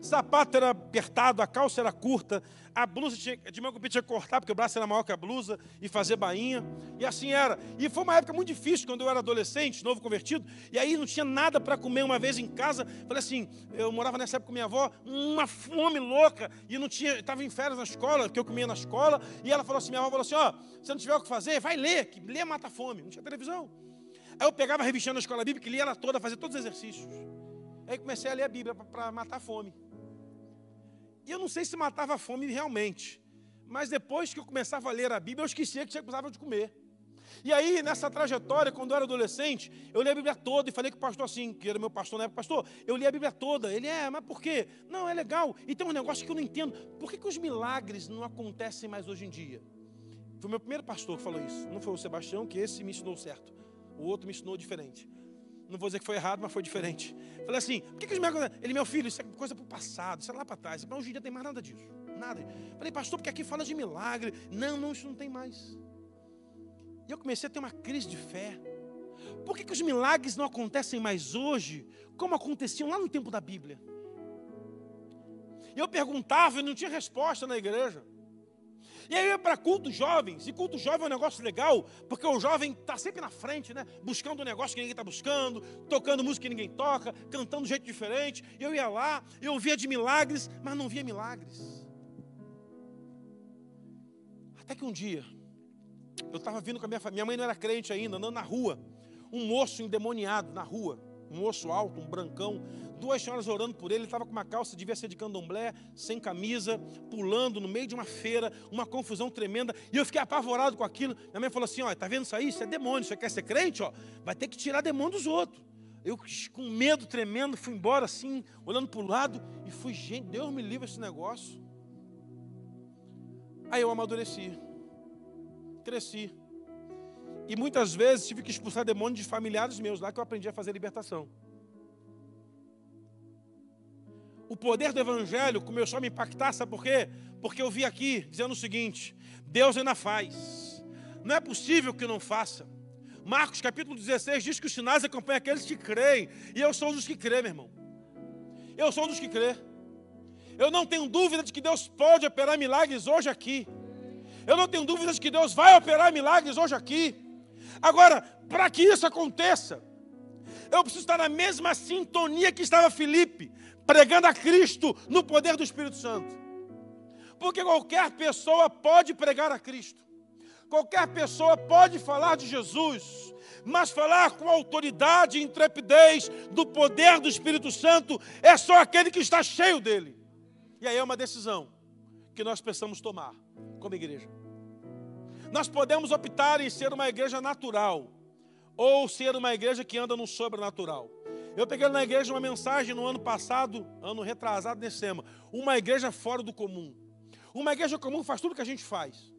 Sapato era apertado, a calça era curta, a blusa tinha, de manhã que tinha que cortar, porque o braço era maior que a blusa, e fazer bainha, e assim era. E foi uma época muito difícil, quando eu era adolescente, novo convertido, e aí não tinha nada para comer uma vez em casa. Falei assim, eu morava nessa época com minha avó, uma fome louca, e não tinha, estava em férias na escola, que eu comia na escola, e ela falou assim, minha avó falou assim, ó, oh, se não tiver o que fazer, vai ler, que ler mata a fome. Não tinha televisão. Aí eu pegava a revistinha na escola bíblica, lia ela toda, fazia todos os exercícios. Aí comecei a ler a Bíblia para matar a fome. E eu não sei se matava a fome realmente. Mas depois que eu começava a ler a Bíblia, eu esquecia que tinha precisava de comer. E aí, nessa trajetória, quando eu era adolescente, eu li a Bíblia toda e falei com o pastor assim, que era meu pastor na época, pastor, eu li a Bíblia toda. Ele, é, mas por quê? Não, é legal. E tem um negócio que eu não entendo. Por que, que os milagres não acontecem mais hoje em dia? Foi o meu primeiro pastor que falou isso. Não foi o Sebastião, que esse me ensinou certo. O outro me ensinou diferente. Não vou dizer que foi errado, mas foi diferente. Falei assim, por que, que os milagres... Ele, meu filho, isso é coisa para o passado, isso é lá para trás. Mas hoje em dia tem mais nada disso. Nada. Falei, pastor, porque aqui fala de milagre. Não, não, isso não tem mais. E eu comecei a ter uma crise de fé. Por que, que os milagres não acontecem mais hoje, como aconteciam lá no tempo da Bíblia? Eu perguntava e não tinha resposta na igreja. E aí ia para cultos jovens, e culto jovem é um negócio legal, porque o jovem está sempre na frente, né? Buscando um negócio que ninguém está buscando, tocando música que ninguém toca, cantando de jeito diferente. Eu ia lá, eu via de milagres, mas não via milagres. Até que um dia, eu estava vindo com a minha família, minha mãe não era crente ainda, andando na rua, um moço endemoniado na rua, um moço alto, um brancão, duas senhoras orando por ele, ele estava com uma calça, devia ser de candomblé, sem camisa, pulando no meio de uma feira, uma confusão tremenda, e eu fiquei apavorado com aquilo. Minha mãe falou assim: ó, tá vendo isso aí? Isso é demônio, você quer ser crente? Ó, vai ter que tirar demônio dos outros. Eu, com medo tremendo, fui embora assim, olhando para o lado, e fui, gente, Deus me livre esse negócio. Aí eu amadureci, cresci. E muitas vezes tive que expulsar demônios de familiares meus, lá que eu aprendi a fazer libertação. O poder do Evangelho começou a me impactar, sabe por quê? Porque eu vi aqui dizendo o seguinte: Deus ainda faz, não é possível que não faça. Marcos capítulo 16 diz que os sinais acompanham aqueles que creem, e eu sou um dos que crê, meu irmão. Eu sou um dos que crê. Eu não tenho dúvida de que Deus pode operar milagres hoje aqui. Eu não tenho dúvida de que Deus vai operar milagres hoje aqui. Agora, para que isso aconteça, eu preciso estar na mesma sintonia que estava Felipe, pregando a Cristo no poder do Espírito Santo. Porque qualquer pessoa pode pregar a Cristo, qualquer pessoa pode falar de Jesus, mas falar com autoridade e intrepidez do poder do Espírito Santo é só aquele que está cheio dele. E aí é uma decisão que nós precisamos tomar como igreja. Nós podemos optar em ser uma igreja natural ou ser uma igreja que anda no sobrenatural. Eu peguei na igreja uma mensagem no ano passado, ano retrasado nesse tema, uma igreja fora do comum. Uma igreja comum faz tudo o que a gente faz.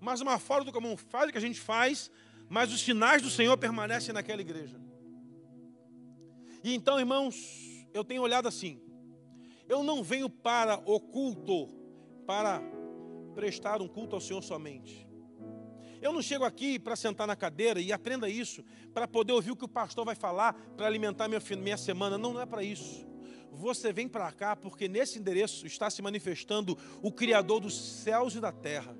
Mas uma fora do comum faz o que a gente faz, mas os sinais do Senhor permanecem naquela igreja. E então, irmãos, eu tenho olhado assim. Eu não venho para o culto, para prestar um culto ao Senhor somente. Eu não chego aqui para sentar na cadeira e aprenda isso, para poder ouvir o que o pastor vai falar, para alimentar minha, minha semana. Não, não é para isso. Você vem para cá porque nesse endereço está se manifestando o Criador dos céus e da terra.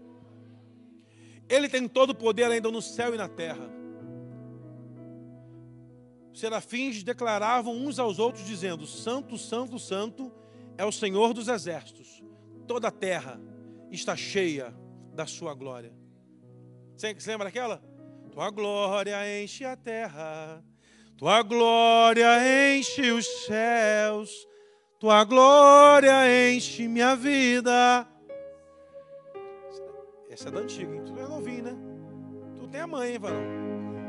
Ele tem todo o poder ainda no céu e na terra. Os serafins declaravam uns aos outros, dizendo: Santo, Santo, Santo é o Senhor dos exércitos. Toda a terra está cheia da sua glória. Você, lembra daquela? Tua glória enche a terra, tua glória enche os céus, tua glória enche minha vida. Essa é da antiga, hein? Tu é novinho, né? Tu tem a mãe, hein, varão?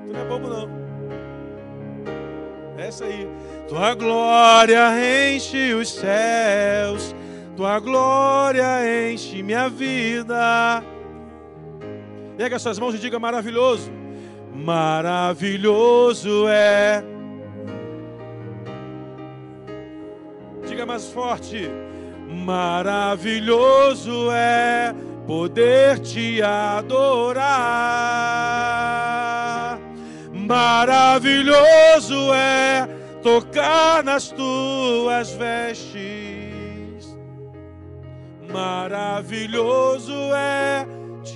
Tu não é bobo, não. Essa aí. Tua glória enche os céus, tua glória enche minha vida. Pega suas mãos e diga maravilhoso. Maravilhoso é. Diga mais forte. Maravilhoso é poder te adorar. Maravilhoso é tocar nas tuas vestes. Maravilhoso é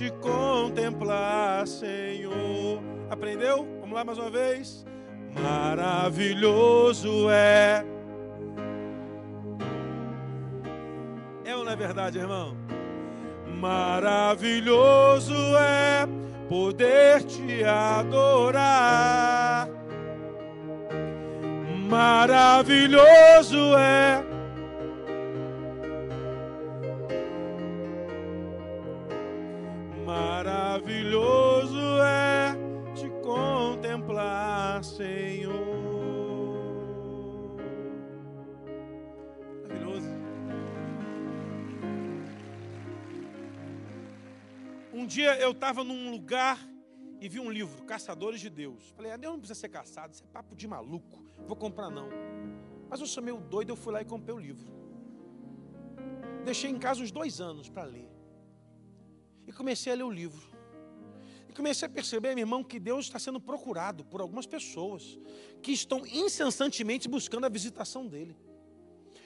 te contemplar, Senhor. Aprendeu? Vamos lá mais uma vez. Maravilhoso é. É ou não é verdade, irmão? Maravilhoso é poder te adorar. Maravilhoso é Maravilhoso é te contemplar, Senhor. Maravilhoso. Um dia eu estava num lugar e vi um livro, Caçadores de Deus. Falei, ah, Deus não precisa ser caçado, isso é papo de maluco. Vou comprar não. Mas eu chamei o doido, eu fui lá e comprei o livro. Deixei em casa uns dois anos para ler. E comecei a ler o livro. E comecei a perceber, meu irmão, que Deus está sendo procurado por algumas pessoas que estão incessantemente buscando a visitação dele.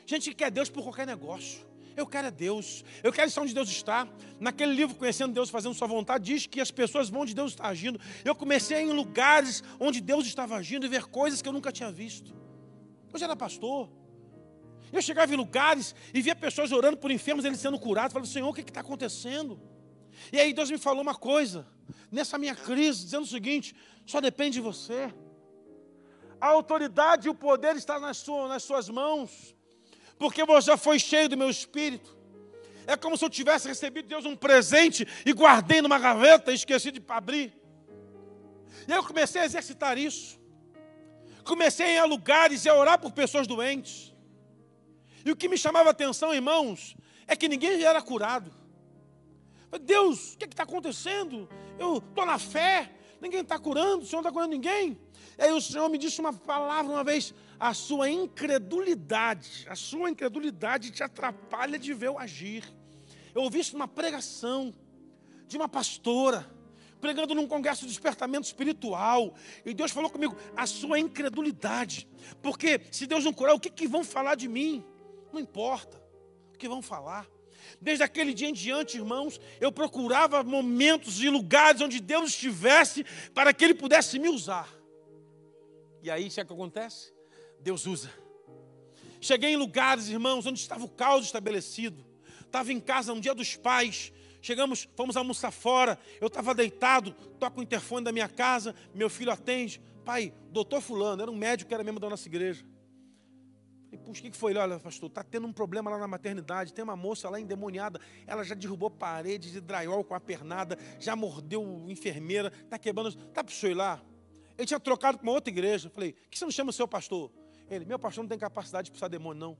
Gente que quer Deus por qualquer negócio. Eu quero é Deus. Eu quero estar onde Deus está. Naquele livro, Conhecendo Deus, Fazendo Sua Vontade, diz que as pessoas vão onde Deus está agindo. Eu comecei em lugares onde Deus estava agindo e ver coisas que eu nunca tinha visto. Eu já era pastor. Eu chegava em lugares e via pessoas orando por enfermos, eles sendo curados. Falava, Senhor, o que está acontecendo? E aí Deus me falou uma coisa, nessa minha crise, dizendo o seguinte: só depende de você. A autoridade e o poder estão nas suas, nas suas mãos, porque você foi cheio do meu espírito. É como se eu tivesse recebido Deus um presente e guardei numa gaveta e esqueci de abrir. E eu comecei a exercitar isso. Comecei a ir a lugares e a orar por pessoas doentes. E o que me chamava a atenção, irmãos, é que ninguém era curado. Deus, o que é está acontecendo? Eu estou na fé, ninguém está curando, o Senhor não está curando ninguém. E aí o Senhor me disse uma palavra uma vez: a sua incredulidade, a sua incredulidade te atrapalha de ver o agir. Eu ouvi isso numa pregação de uma pastora, pregando num congresso de despertamento espiritual, e Deus falou comigo: a sua incredulidade, porque se Deus não curar, o que, que vão falar de mim? Não importa o que vão falar. Desde aquele dia em diante, irmãos, eu procurava momentos e lugares onde Deus estivesse para que Ele pudesse me usar. E aí, sabe o que acontece? Deus usa. Cheguei em lugares, irmãos, onde estava o caos estabelecido. Estava em casa um dia dos pais. Chegamos, fomos almoçar fora. Eu estava deitado, toco o interfone da minha casa. Meu filho atende. Pai, doutor Fulano, era um médico que era membro da nossa igreja. E puxa, o que foi? Olha, pastor, está tendo um problema lá na maternidade. Tem uma moça lá endemoniada. Ela já derrubou paredes de drywall com a pernada, já mordeu enfermeira, está quebrando. Tá o senhor ir lá? Ele tinha trocado para uma outra igreja. falei, por que você não chama o seu pastor? Ele, meu pastor não tem capacidade de expulsar demônio, não.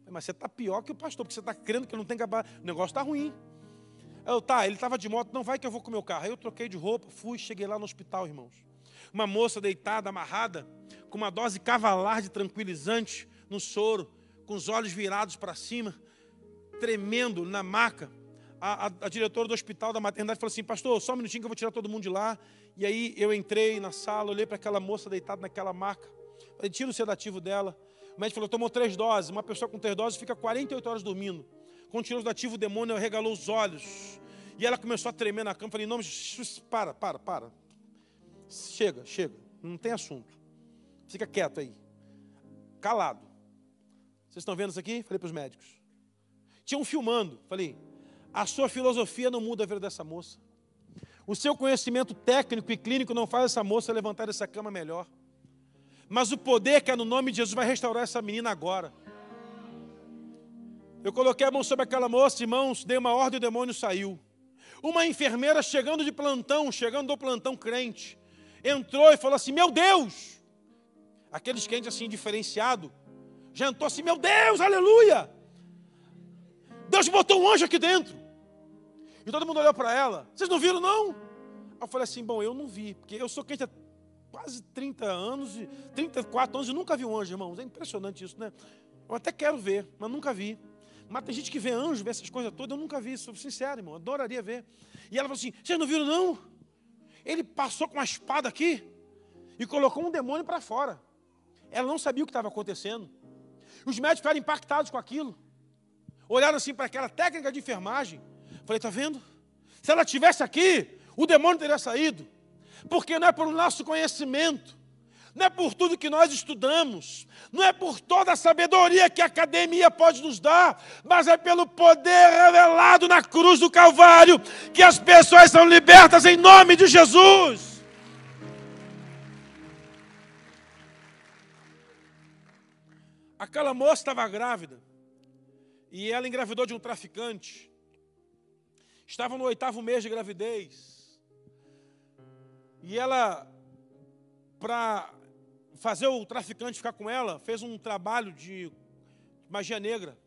Falei, mas você está pior que o pastor, porque você está crendo que ele não tem capacidade. O negócio está ruim. Eu, tá, ele estava de moto, não vai que eu vou com o meu carro. Aí eu troquei de roupa, fui, cheguei lá no hospital, irmãos. Uma moça deitada, amarrada, com uma dose cavalar de tranquilizante no soro, com os olhos virados para cima, tremendo na maca. A, a, a, diretora do hospital da maternidade falou assim: Pastor, só um minutinho que eu vou tirar todo mundo de lá. E aí eu entrei na sala, olhei para aquela moça deitada naquela maca. Falei: Tira o sedativo dela. O médico falou: Tomou três doses. Uma pessoa com três doses fica 48 horas dormindo. Quando tirou o sedativo, o demônio regalou os olhos. E ela começou a tremer na cama. Falei: Não, para, para, para. Chega, chega. Não tem assunto. Fica quieto aí. Calado. Vocês estão vendo isso aqui? Falei para os médicos. Tinham filmando. Falei, a sua filosofia não muda a vida dessa moça. O seu conhecimento técnico e clínico não faz essa moça levantar dessa cama melhor. Mas o poder que é no nome de Jesus vai restaurar essa menina agora. Eu coloquei a mão sobre aquela moça, irmãos, dei uma ordem e o demônio saiu. Uma enfermeira chegando de plantão, chegando do plantão crente, entrou e falou assim: Meu Deus! Aqueles crentes assim, diferenciado, jantou assim, meu Deus, aleluia! Deus botou um anjo aqui dentro. E todo mundo olhou para ela. Vocês não viram, não? Eu falei assim, bom, eu não vi, porque eu sou crente há quase 30 anos, 34 anos e nunca vi um anjo, irmãos. É impressionante isso, né? Eu até quero ver, mas nunca vi. Mas tem gente que vê anjo, vê essas coisas todas, eu nunca vi, sou sincero, irmão, adoraria ver. E ela falou assim: vocês não viram, não? Ele passou com uma espada aqui e colocou um demônio para fora. Ela não sabia o que estava acontecendo. Os médicos ficaram impactados com aquilo. olharam assim para aquela técnica de enfermagem. Falei, tá vendo? Se ela tivesse aqui, o demônio teria saído. Porque não é por nosso conhecimento, não é por tudo que nós estudamos, não é por toda a sabedoria que a academia pode nos dar, mas é pelo poder revelado na cruz do Calvário que as pessoas são libertas em nome de Jesus. Aquela moça estava grávida e ela engravidou de um traficante. Estava no oitavo mês de gravidez. E ela, para fazer o traficante ficar com ela, fez um trabalho de magia negra.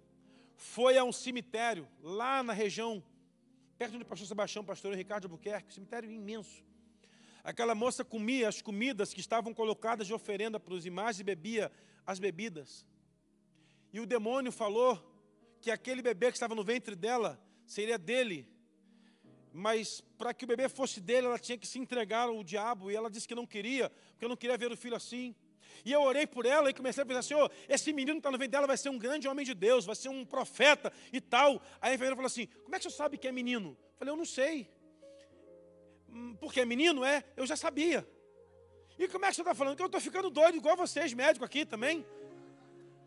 Foi a um cemitério, lá na região, perto do pastor Sebastião, pastor Ricardo Albuquerque, cemitério imenso. Aquela moça comia as comidas que estavam colocadas de oferenda para os imagens e bebia as bebidas. E o demônio falou que aquele bebê que estava no ventre dela seria dele. Mas para que o bebê fosse dele, ela tinha que se entregar ao diabo. E ela disse que não queria, porque não queria ver o filho assim. E eu orei por ela e comecei a pensar, Senhor, esse menino que está no ventre dela vai ser um grande homem de Deus, vai ser um profeta e tal. Aí a enfermeira falou assim: Como é que você sabe que é menino? Eu falei, eu não sei. Hum, porque é menino? É, eu já sabia. E como é que você está falando? Que eu estou ficando doido, igual vocês, médicos aqui também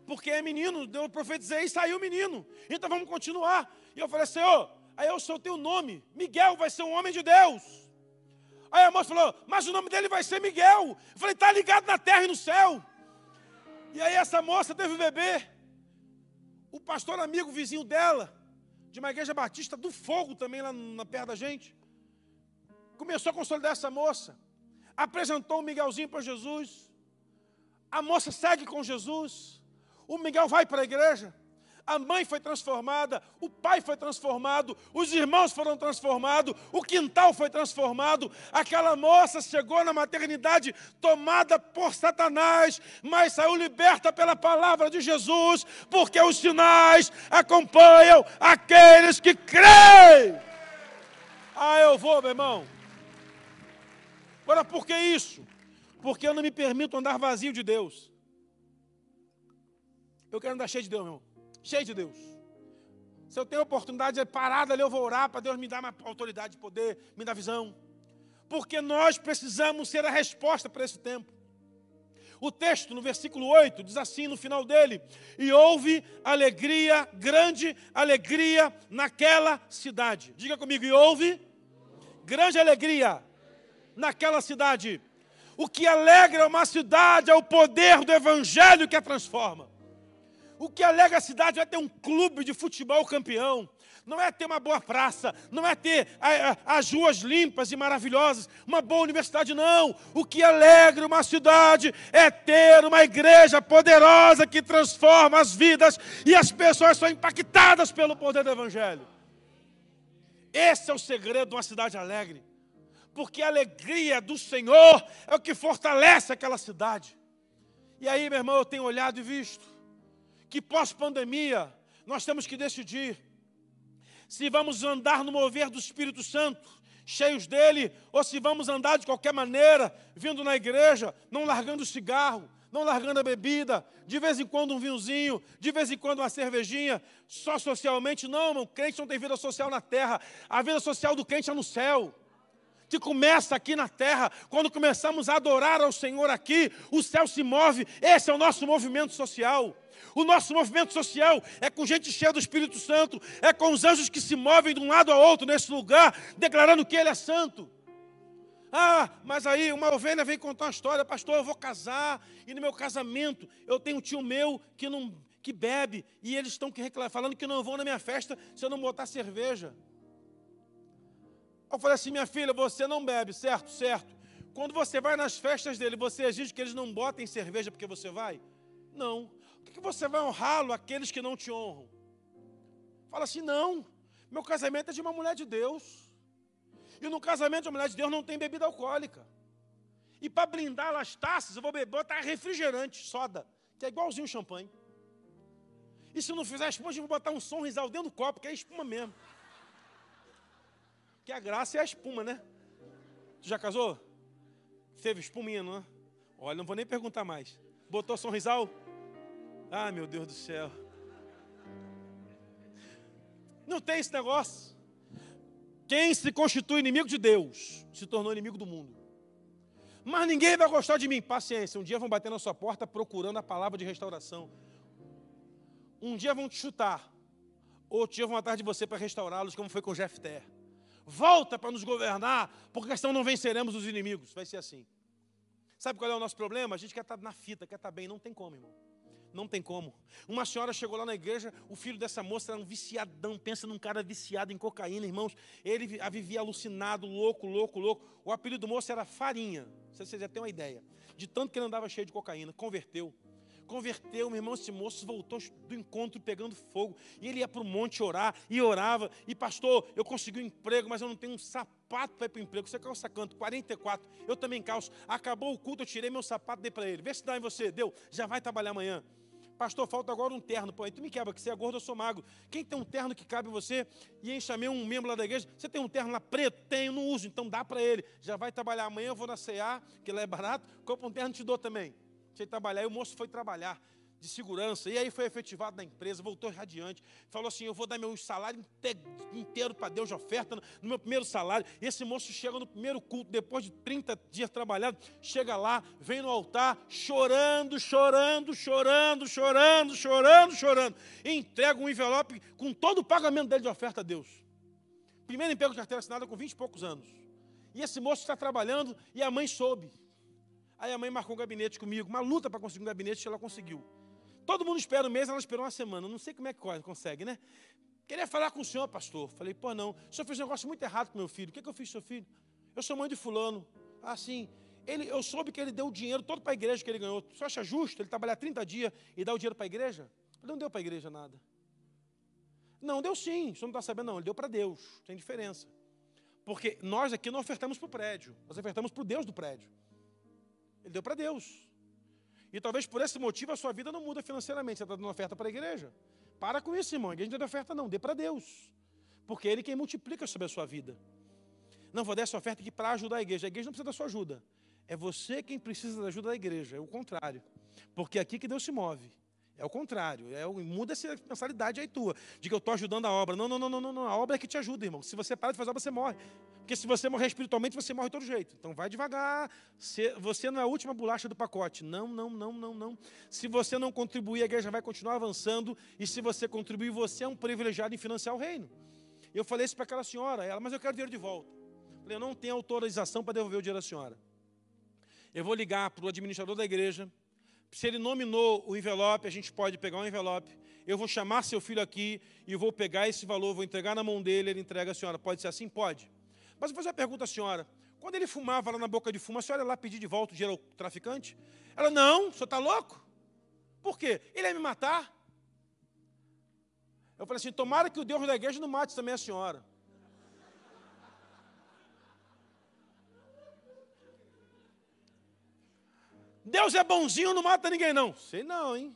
porque é menino, eu profetizei e saiu menino. Então vamos continuar. E eu falei, Senhor, aí eu sou o nome. Miguel vai ser um homem de Deus. Aí a moça falou, mas o nome dele vai ser Miguel. Eu falei, está ligado na terra e no céu. E aí essa moça teve um bebê. O pastor amigo, vizinho dela, de uma igreja batista do fogo também lá na perto da gente, começou a consolidar essa moça. Apresentou o Miguelzinho para Jesus. A moça segue com Jesus. O Miguel vai para a igreja. A mãe foi transformada, o pai foi transformado, os irmãos foram transformados, o quintal foi transformado. Aquela moça chegou na maternidade tomada por Satanás, mas saiu liberta pela palavra de Jesus, porque os sinais acompanham aqueles que creem. Ah, eu vou, meu irmão. Agora, por que isso? Porque eu não me permito andar vazio de Deus. Eu quero andar cheio de Deus, meu irmão. Cheio de Deus. Se eu tenho oportunidade de parar ali, eu vou orar para Deus me dar uma autoridade de poder, me dar visão. Porque nós precisamos ser a resposta para esse tempo. O texto, no versículo 8, diz assim no final dele: E houve alegria, grande alegria naquela cidade. Diga comigo, e houve grande alegria naquela cidade. O que alegra uma cidade é o poder do evangelho que a transforma. O que alega a cidade é ter um clube de futebol campeão. Não é ter uma boa praça, não é ter as ruas limpas e maravilhosas, uma boa universidade, não. O que alegra uma cidade é ter uma igreja poderosa que transforma as vidas e as pessoas são impactadas pelo poder do Evangelho. Esse é o segredo de uma cidade alegre, porque a alegria do Senhor é o que fortalece aquela cidade. E aí, meu irmão, eu tenho olhado e visto que pós-pandemia nós temos que decidir se vamos andar no mover do Espírito Santo, cheios dele, ou se vamos andar de qualquer maneira, vindo na igreja, não largando o cigarro, não largando a bebida, de vez em quando um vinhozinho, de vez em quando uma cervejinha, só socialmente, não, irmão, crente não tem vida social na terra, a vida social do crente é no céu. Que começa aqui na terra, quando começamos a adorar ao Senhor aqui, o céu se move, esse é o nosso movimento social. O nosso movimento social é com gente cheia do Espírito Santo, é com os anjos que se movem de um lado a outro nesse lugar, declarando que Ele é santo. Ah, mas aí uma ovelha vem contar uma história, pastor, eu vou casar, e no meu casamento eu tenho um tio meu que não que bebe, e eles estão falando que não vão na minha festa se eu não botar cerveja. Eu falei assim, minha filha, você não bebe, certo? Certo. Quando você vai nas festas dele, você exige que eles não botem cerveja porque você vai? Não. Que você vai honrá-lo aqueles que não te honram? Fala assim, não. Meu casamento é de uma mulher de Deus. E no casamento de uma mulher de Deus não tem bebida alcoólica. E para blindar as taças, eu vou botar refrigerante, soda, que é igualzinho champanhe. E se não fizer espuma, eu vou botar um som risal dentro do copo, que é espuma mesmo. Que a graça é a espuma, né? Tu já casou? Teve espuminha, não é? Olha, não vou nem perguntar mais. Botou sorrisal? Ah, meu Deus do céu. Não tem esse negócio. Quem se constitui inimigo de Deus se tornou inimigo do mundo. Mas ninguém vai gostar de mim. Paciência. Um dia vão bater na sua porta procurando a palavra de restauração. Um dia vão te chutar. Outro dia vão atrás de você para restaurá-los, como foi com Jefté. Volta para nos governar, porque questão não venceremos os inimigos. Vai ser assim. Sabe qual é o nosso problema? A gente quer estar na fita, quer estar bem. Não tem como, irmão. Não tem como. Uma senhora chegou lá na igreja, o filho dessa moça era um viciadão. Pensa num cara viciado em cocaína, irmãos. Ele vivia alucinado, louco, louco, louco. O apelido do moço era Farinha. Vocês já têm uma ideia. De tanto que ele andava cheio de cocaína. Converteu. Converteu, meu irmão, esse moço voltou do encontro pegando fogo. E ele ia para o monte orar e orava. E pastor, eu consegui um emprego, mas eu não tenho um sapato para ir para o emprego. Você calça canto, 44. Eu também calço. Acabou o culto, eu tirei meu sapato dei para ele. Vê se dá em você. Deu. Já vai trabalhar amanhã. Pastor, falta agora um terno. Pô, aí tu me quebra, que você é gordo, eu sou magro. Quem tem um terno que cabe você? E aí chamei um membro lá da igreja. Você tem um terno lá preto? Tenho, não uso. Então dá para ele. Já vai trabalhar amanhã, eu vou na CA, que lá é barato. Compra um terno te dou também. Deixa trabalhar. E o moço foi trabalhar de segurança. E aí foi efetivado na empresa, voltou radiante. Falou assim: Eu vou dar meu salário inteiro para Deus de oferta no meu primeiro salário. E esse moço chega no primeiro culto, depois de 30 dias trabalhado, chega lá, vem no altar, chorando, chorando, chorando, chorando, chorando, chorando. E entrega um envelope com todo o pagamento dele de oferta a Deus. Primeiro emprego de carteira assinada com 20 e poucos anos. E esse moço está trabalhando e a mãe soube. Aí a mãe marcou um gabinete comigo, uma luta para conseguir um gabinete ela conseguiu. Todo mundo espera um mês, ela esperou uma semana. Não sei como é que consegue, né? Queria falar com o senhor, pastor. Falei, pô, não. O senhor fez um negócio muito errado com meu filho. O que, é que eu fiz seu filho? Eu sou mãe de fulano. Ah, sim. Ele, eu soube que ele deu o dinheiro todo para a igreja que ele ganhou. Você acha justo ele trabalhar 30 dias e dar o dinheiro para a igreja? Ele não deu para a igreja nada. Não, deu sim. O senhor não está sabendo, não. Ele deu para Deus. Tem diferença. Porque nós aqui não ofertamos para o prédio. Nós ofertamos para o Deus do prédio. Ele deu para Deus. E talvez por esse motivo a sua vida não muda financeiramente. Você está dando oferta para a igreja. Para com isso, irmão. A igreja não dá oferta, não. Dê para Deus. Porque é Ele quem multiplica sobre a sua vida. Não vou dar essa oferta aqui para ajudar a igreja. A igreja não precisa da sua ajuda. É você quem precisa da ajuda da igreja. É o contrário. Porque é aqui que Deus se move. É o contrário. É, muda essa mensalidade aí tua. De que eu estou ajudando a obra. Não, não, não, não, não. A obra é que te ajuda, irmão. Se você para de fazer obra, você morre. Porque se você morrer espiritualmente, você morre de todo jeito. Então vai devagar. Você não é a última bolacha do pacote. Não, não, não, não, não. Se você não contribuir, a igreja vai continuar avançando. E se você contribuir, você é um privilegiado em financiar o reino. Eu falei isso para aquela senhora, ela, mas eu quero dinheiro de volta. Eu falei, eu não tenho autorização para devolver o dinheiro da senhora. Eu vou ligar para o administrador da igreja. Se ele nominou o envelope, a gente pode pegar o envelope. Eu vou chamar seu filho aqui e vou pegar esse valor, vou entregar na mão dele, ele entrega a senhora. Pode ser assim? Pode. Mas vou fazer uma pergunta à senhora. Quando ele fumava lá na boca de fumo, a senhora ia lá pedir de volta o dinheiro ao traficante? Ela, não, o senhor está louco? Por quê? Ele ia me matar? Eu falei assim, tomara que o Deus da igreja não mate também a senhora. Deus é bonzinho, não mata ninguém não. Sei não, hein?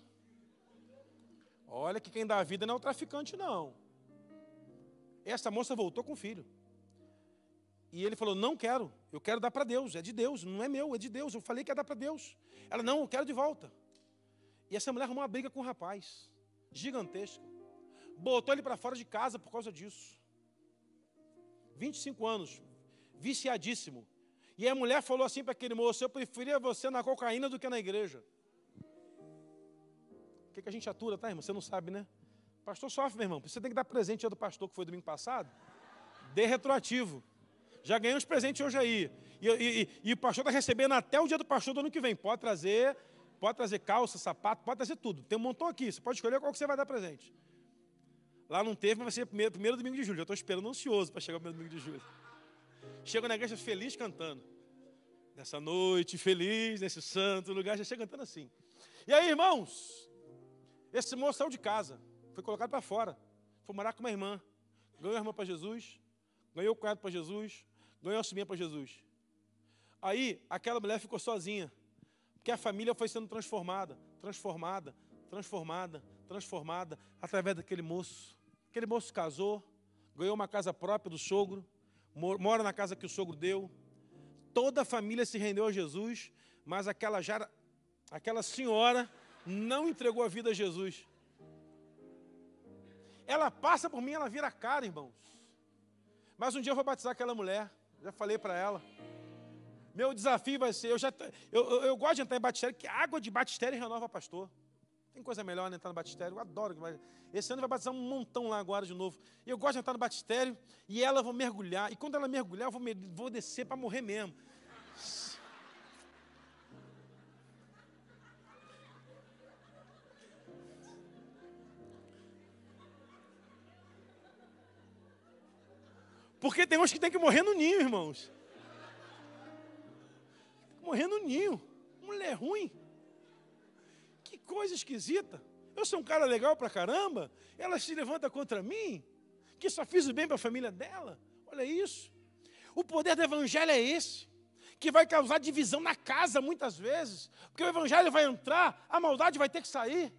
Olha que quem dá a vida não é o traficante, não. Essa moça voltou com o filho. E ele falou: Não quero, eu quero dar para Deus, é de Deus, não é meu, é de Deus. Eu falei que ia dar para Deus. Ela: Não, eu quero de volta. E essa mulher arrumou uma briga com o um rapaz, gigantesca. Botou ele para fora de casa por causa disso. 25 anos, viciadíssimo. E a mulher falou assim para aquele moço: Eu preferia você na cocaína do que na igreja. O que, que a gente atura, tá, irmão? Você não sabe, né? pastor sofre, meu irmão. Você tem que dar presente do pastor que foi domingo passado. Dê retroativo. Já ganhei uns presentes hoje aí. E, e, e, e o pastor está recebendo até o dia do pastor do ano que vem. Pode trazer, pode trazer calça, sapato, pode trazer tudo. Tem um montão aqui. Você pode escolher qual que você vai dar presente. Lá não teve, mas vai ser primeiro, primeiro domingo de julho. Eu estou esperando ansioso para chegar o primeiro domingo de julho. Chego na igreja feliz cantando. Nessa noite feliz, nesse santo lugar, já chega cantando assim. E aí, irmãos, esse moço saiu de casa, foi colocado para fora, foi morar com uma irmã, ganhou a irmã para Jesus, ganhou o cunhado para Jesus, ganhou a sobrinha para Jesus. Aí, aquela mulher ficou sozinha, porque a família foi sendo transformada, transformada, transformada, transformada, através daquele moço. Aquele moço casou, ganhou uma casa própria do sogro, mora na casa que o sogro deu. Toda a família se rendeu a Jesus, mas aquela, já, aquela senhora não entregou a vida a Jesus. ela passa por mim, ela vira cara, irmãos. Mas um dia eu vou batizar aquela mulher, já falei para ela. Meu desafio vai ser, eu, já, eu, eu, eu gosto de entrar em batistério, que água de batistério renova pastor. Tem coisa melhor né, entrar no batistério, eu adoro. Esse ano vai batizar um montão lá agora de novo. Eu gosto de entrar no batistério e ela vai mergulhar. E quando ela mergulhar, eu vou, vou descer para morrer mesmo. Porque tem uns que tem que morrer no ninho, irmãos. Morrer no ninho. Mulher ruim. Coisa esquisita. Eu sou um cara legal pra caramba. Ela se levanta contra mim. Que só fiz o bem para a família dela. Olha isso. O poder do evangelho é esse. Que vai causar divisão na casa muitas vezes. Porque o evangelho vai entrar, a maldade vai ter que sair.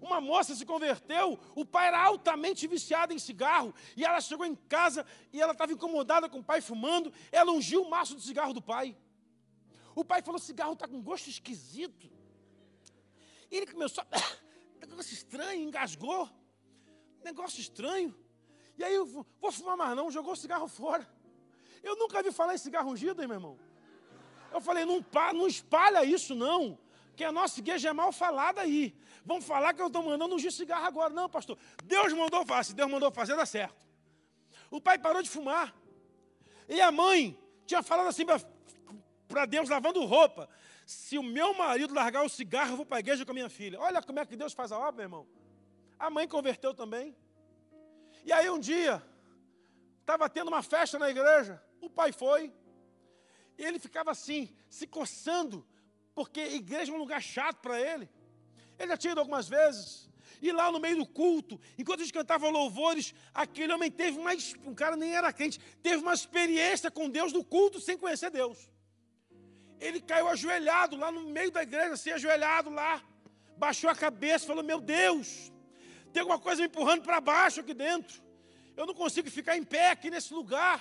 Uma moça se converteu, o pai era altamente viciado em cigarro, e ela chegou em casa e ela estava incomodada com o pai fumando, ela ungiu o maço de cigarro do pai. O pai falou: cigarro está com gosto esquisito. Ele começou, a... negócio estranho, engasgou, negócio estranho. E aí eu vou fumar mais não, jogou o cigarro fora. Eu nunca vi falar em cigarro ungido, hein, meu irmão? Eu falei, não, não espalha isso não que a nossa igreja é mal falada aí. Vão falar que eu estou mandando ungir cigarro agora. Não, pastor. Deus mandou fazer. Se Deus mandou fazer, dá certo. O pai parou de fumar. E a mãe tinha falado assim para Deus, lavando roupa. Se o meu marido largar o cigarro, eu vou para a igreja com a minha filha. Olha como é que Deus faz a obra, meu irmão. A mãe converteu também. E aí um dia, estava tendo uma festa na igreja. O pai foi. E ele ficava assim, se coçando porque igreja é um lugar chato para ele. Ele já tinha ido algumas vezes. E lá no meio do culto, enquanto a gente cantava louvores, aquele homem teve uma. Um cara nem era crente, teve uma experiência com Deus no culto sem conhecer Deus. Ele caiu ajoelhado lá no meio da igreja, assim, ajoelhado lá, baixou a cabeça, falou: Meu Deus, tem alguma coisa me empurrando para baixo aqui dentro. Eu não consigo ficar em pé aqui nesse lugar.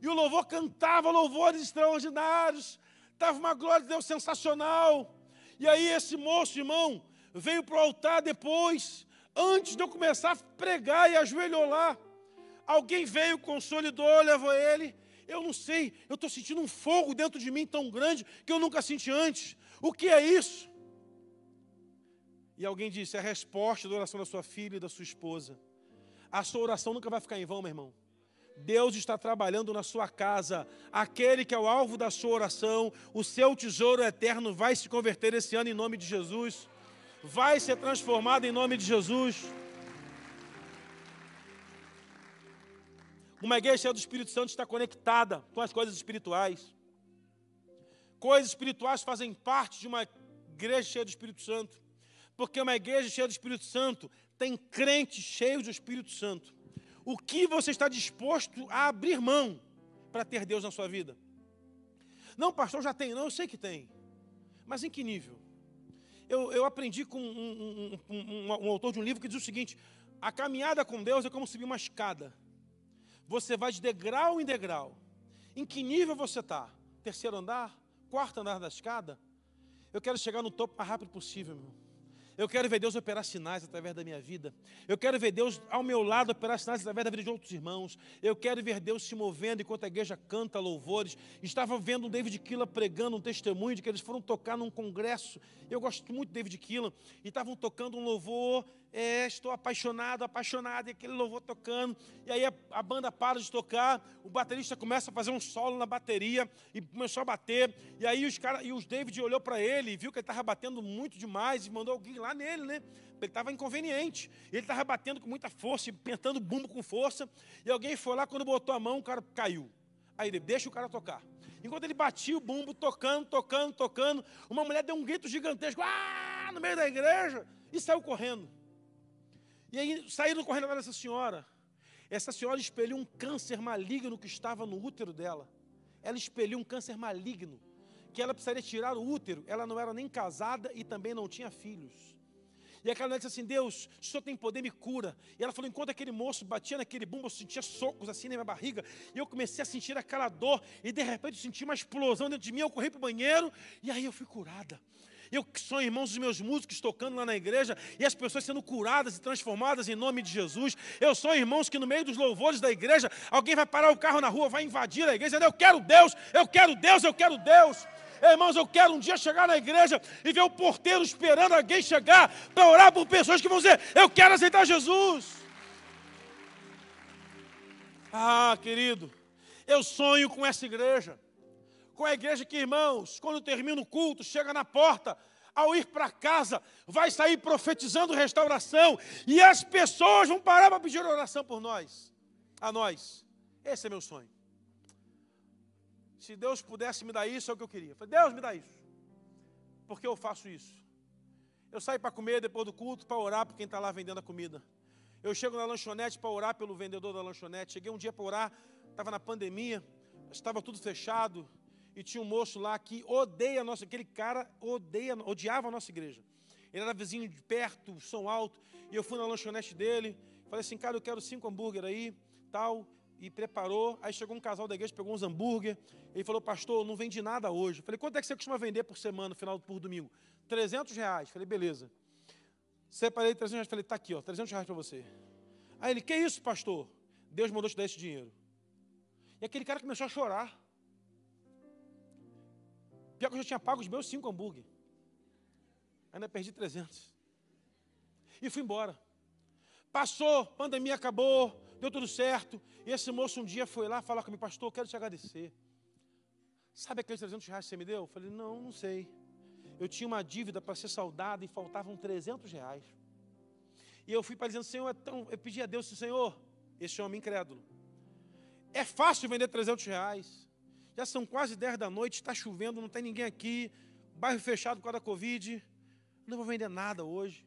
E o louvor cantava louvores extraordinários estava uma glória de Deus sensacional. E aí esse moço, irmão, veio para o altar depois, antes de eu começar a pregar e ajoelhou lá. Alguém veio, consolidou, levou ele. Eu não sei, eu estou sentindo um fogo dentro de mim tão grande que eu nunca senti antes. O que é isso? E alguém disse: é a resposta da oração da sua filha e da sua esposa. A sua oração nunca vai ficar em vão, meu irmão. Deus está trabalhando na sua casa. Aquele que é o alvo da sua oração, o seu tesouro eterno vai se converter esse ano em nome de Jesus. Vai ser transformado em nome de Jesus. Uma igreja cheia do Espírito Santo está conectada com as coisas espirituais. Coisas espirituais fazem parte de uma igreja cheia do Espírito Santo. Porque uma igreja cheia do Espírito Santo tem crentes cheios do Espírito Santo o que você está disposto a abrir mão para ter Deus na sua vida? Não, pastor, já tem. Não, eu sei que tem. Mas em que nível? Eu, eu aprendi com um, um, um, um, autor de um livro que diz o seguinte: a caminhada com Deus é como subir uma escada. Você vai de degrau em degrau. Em que nível você está? Terceiro andar? Quarto andar da escada? Eu quero chegar no topo o mais rápido possível, meu. Eu quero ver Deus operar sinais através da minha vida. Eu quero ver Deus ao meu lado operar sinais através da vida de outros irmãos. Eu quero ver Deus se movendo enquanto a igreja canta louvores. Estava vendo um David Killa pregando um testemunho de que eles foram tocar num congresso. Eu gosto muito de David Killa. E estavam tocando um louvor. É, estou apaixonado, apaixonado. E aquele louvor tocando. E aí a, a banda para de tocar. O baterista começa a fazer um solo na bateria. E começou a bater. E aí os cara, e os David olhou para ele e viu que ele estava batendo muito demais. E mandou alguém lá nele, né? Ele estava inconveniente. Ele estava batendo com muita força, pentando bumbo com força. E alguém foi lá, quando botou a mão, o cara caiu. Aí ele, deixa o cara tocar. Enquanto ele batia o bumbo, tocando, tocando, tocando, uma mulher deu um grito gigantesco, ah, no meio da igreja, e saiu correndo. E aí saíram correndo atrás dessa senhora. Essa senhora expeliu um câncer maligno que estava no útero dela. Ela expeliu um câncer maligno, que ela precisaria tirar o útero. Ela não era nem casada e também não tinha filhos. E aquela mulher disse assim: Deus, o Senhor tem poder, me cura. E ela falou: enquanto aquele moço batia naquele bumbo, eu sentia socos assim na minha barriga. E eu comecei a sentir aquela dor. E de repente eu senti uma explosão dentro de mim. Eu corri para o banheiro. E aí eu fui curada. Eu sonho, irmãos, os meus músicos tocando lá na igreja e as pessoas sendo curadas e transformadas em nome de Jesus. Eu sonho, irmãos, que no meio dos louvores da igreja, alguém vai parar o carro na rua, vai invadir a igreja. Eu quero Deus, eu quero Deus, eu quero Deus. Irmãos, eu quero um dia chegar na igreja e ver o porteiro esperando alguém chegar para orar por pessoas que vão dizer: Eu quero aceitar Jesus. Ah, querido, eu sonho com essa igreja. Com a igreja que, irmãos, quando termina o culto, chega na porta, ao ir para casa, vai sair profetizando restauração, e as pessoas vão parar para pedir oração por nós, a nós. Esse é meu sonho. Se Deus pudesse me dar isso, é o que eu queria. Deus me dá isso. Porque eu faço isso. Eu saio para comer depois do culto, para orar por quem está lá vendendo a comida. Eu chego na lanchonete para orar pelo vendedor da lanchonete. Cheguei um dia para orar, estava na pandemia, estava tudo fechado, e tinha um moço lá que odeia a nossa, aquele cara odeia, odiava a nossa igreja. Ele era vizinho de perto, som alto, e eu fui na lanchonete dele, falei assim, cara, eu quero cinco hambúrguer aí, tal e preparou. Aí chegou um casal da igreja, pegou uns hambúrguer. Ele falou, pastor, não vendi nada hoje. Eu falei, quanto é que você costuma vender por semana, final por domingo? 300 reais. Eu falei, beleza. Separei 300 reais. Falei, tá aqui, ó, 300 reais para você. Aí ele, que isso, pastor? Deus mandou te dar esse dinheiro. E aquele cara começou a chorar. Pior que eu já tinha pago os meus cinco hambúrguer. Ainda perdi 300. E fui embora. Passou, pandemia acabou, deu tudo certo. E esse moço um dia foi lá falar comigo, pastor, eu quero te agradecer. Sabe aqueles 300 reais que você me deu? Eu falei, não, não sei. Eu tinha uma dívida para ser saudada e faltavam 300 reais. E eu fui para dizendo, Senhor, é tão... eu pedi a Deus, Senhor, esse homem incrédulo. É fácil vender 300 reais. Já são quase 10 da noite, está chovendo, não tem ninguém aqui. Bairro fechado por causa da Covid. Não vou vender nada hoje.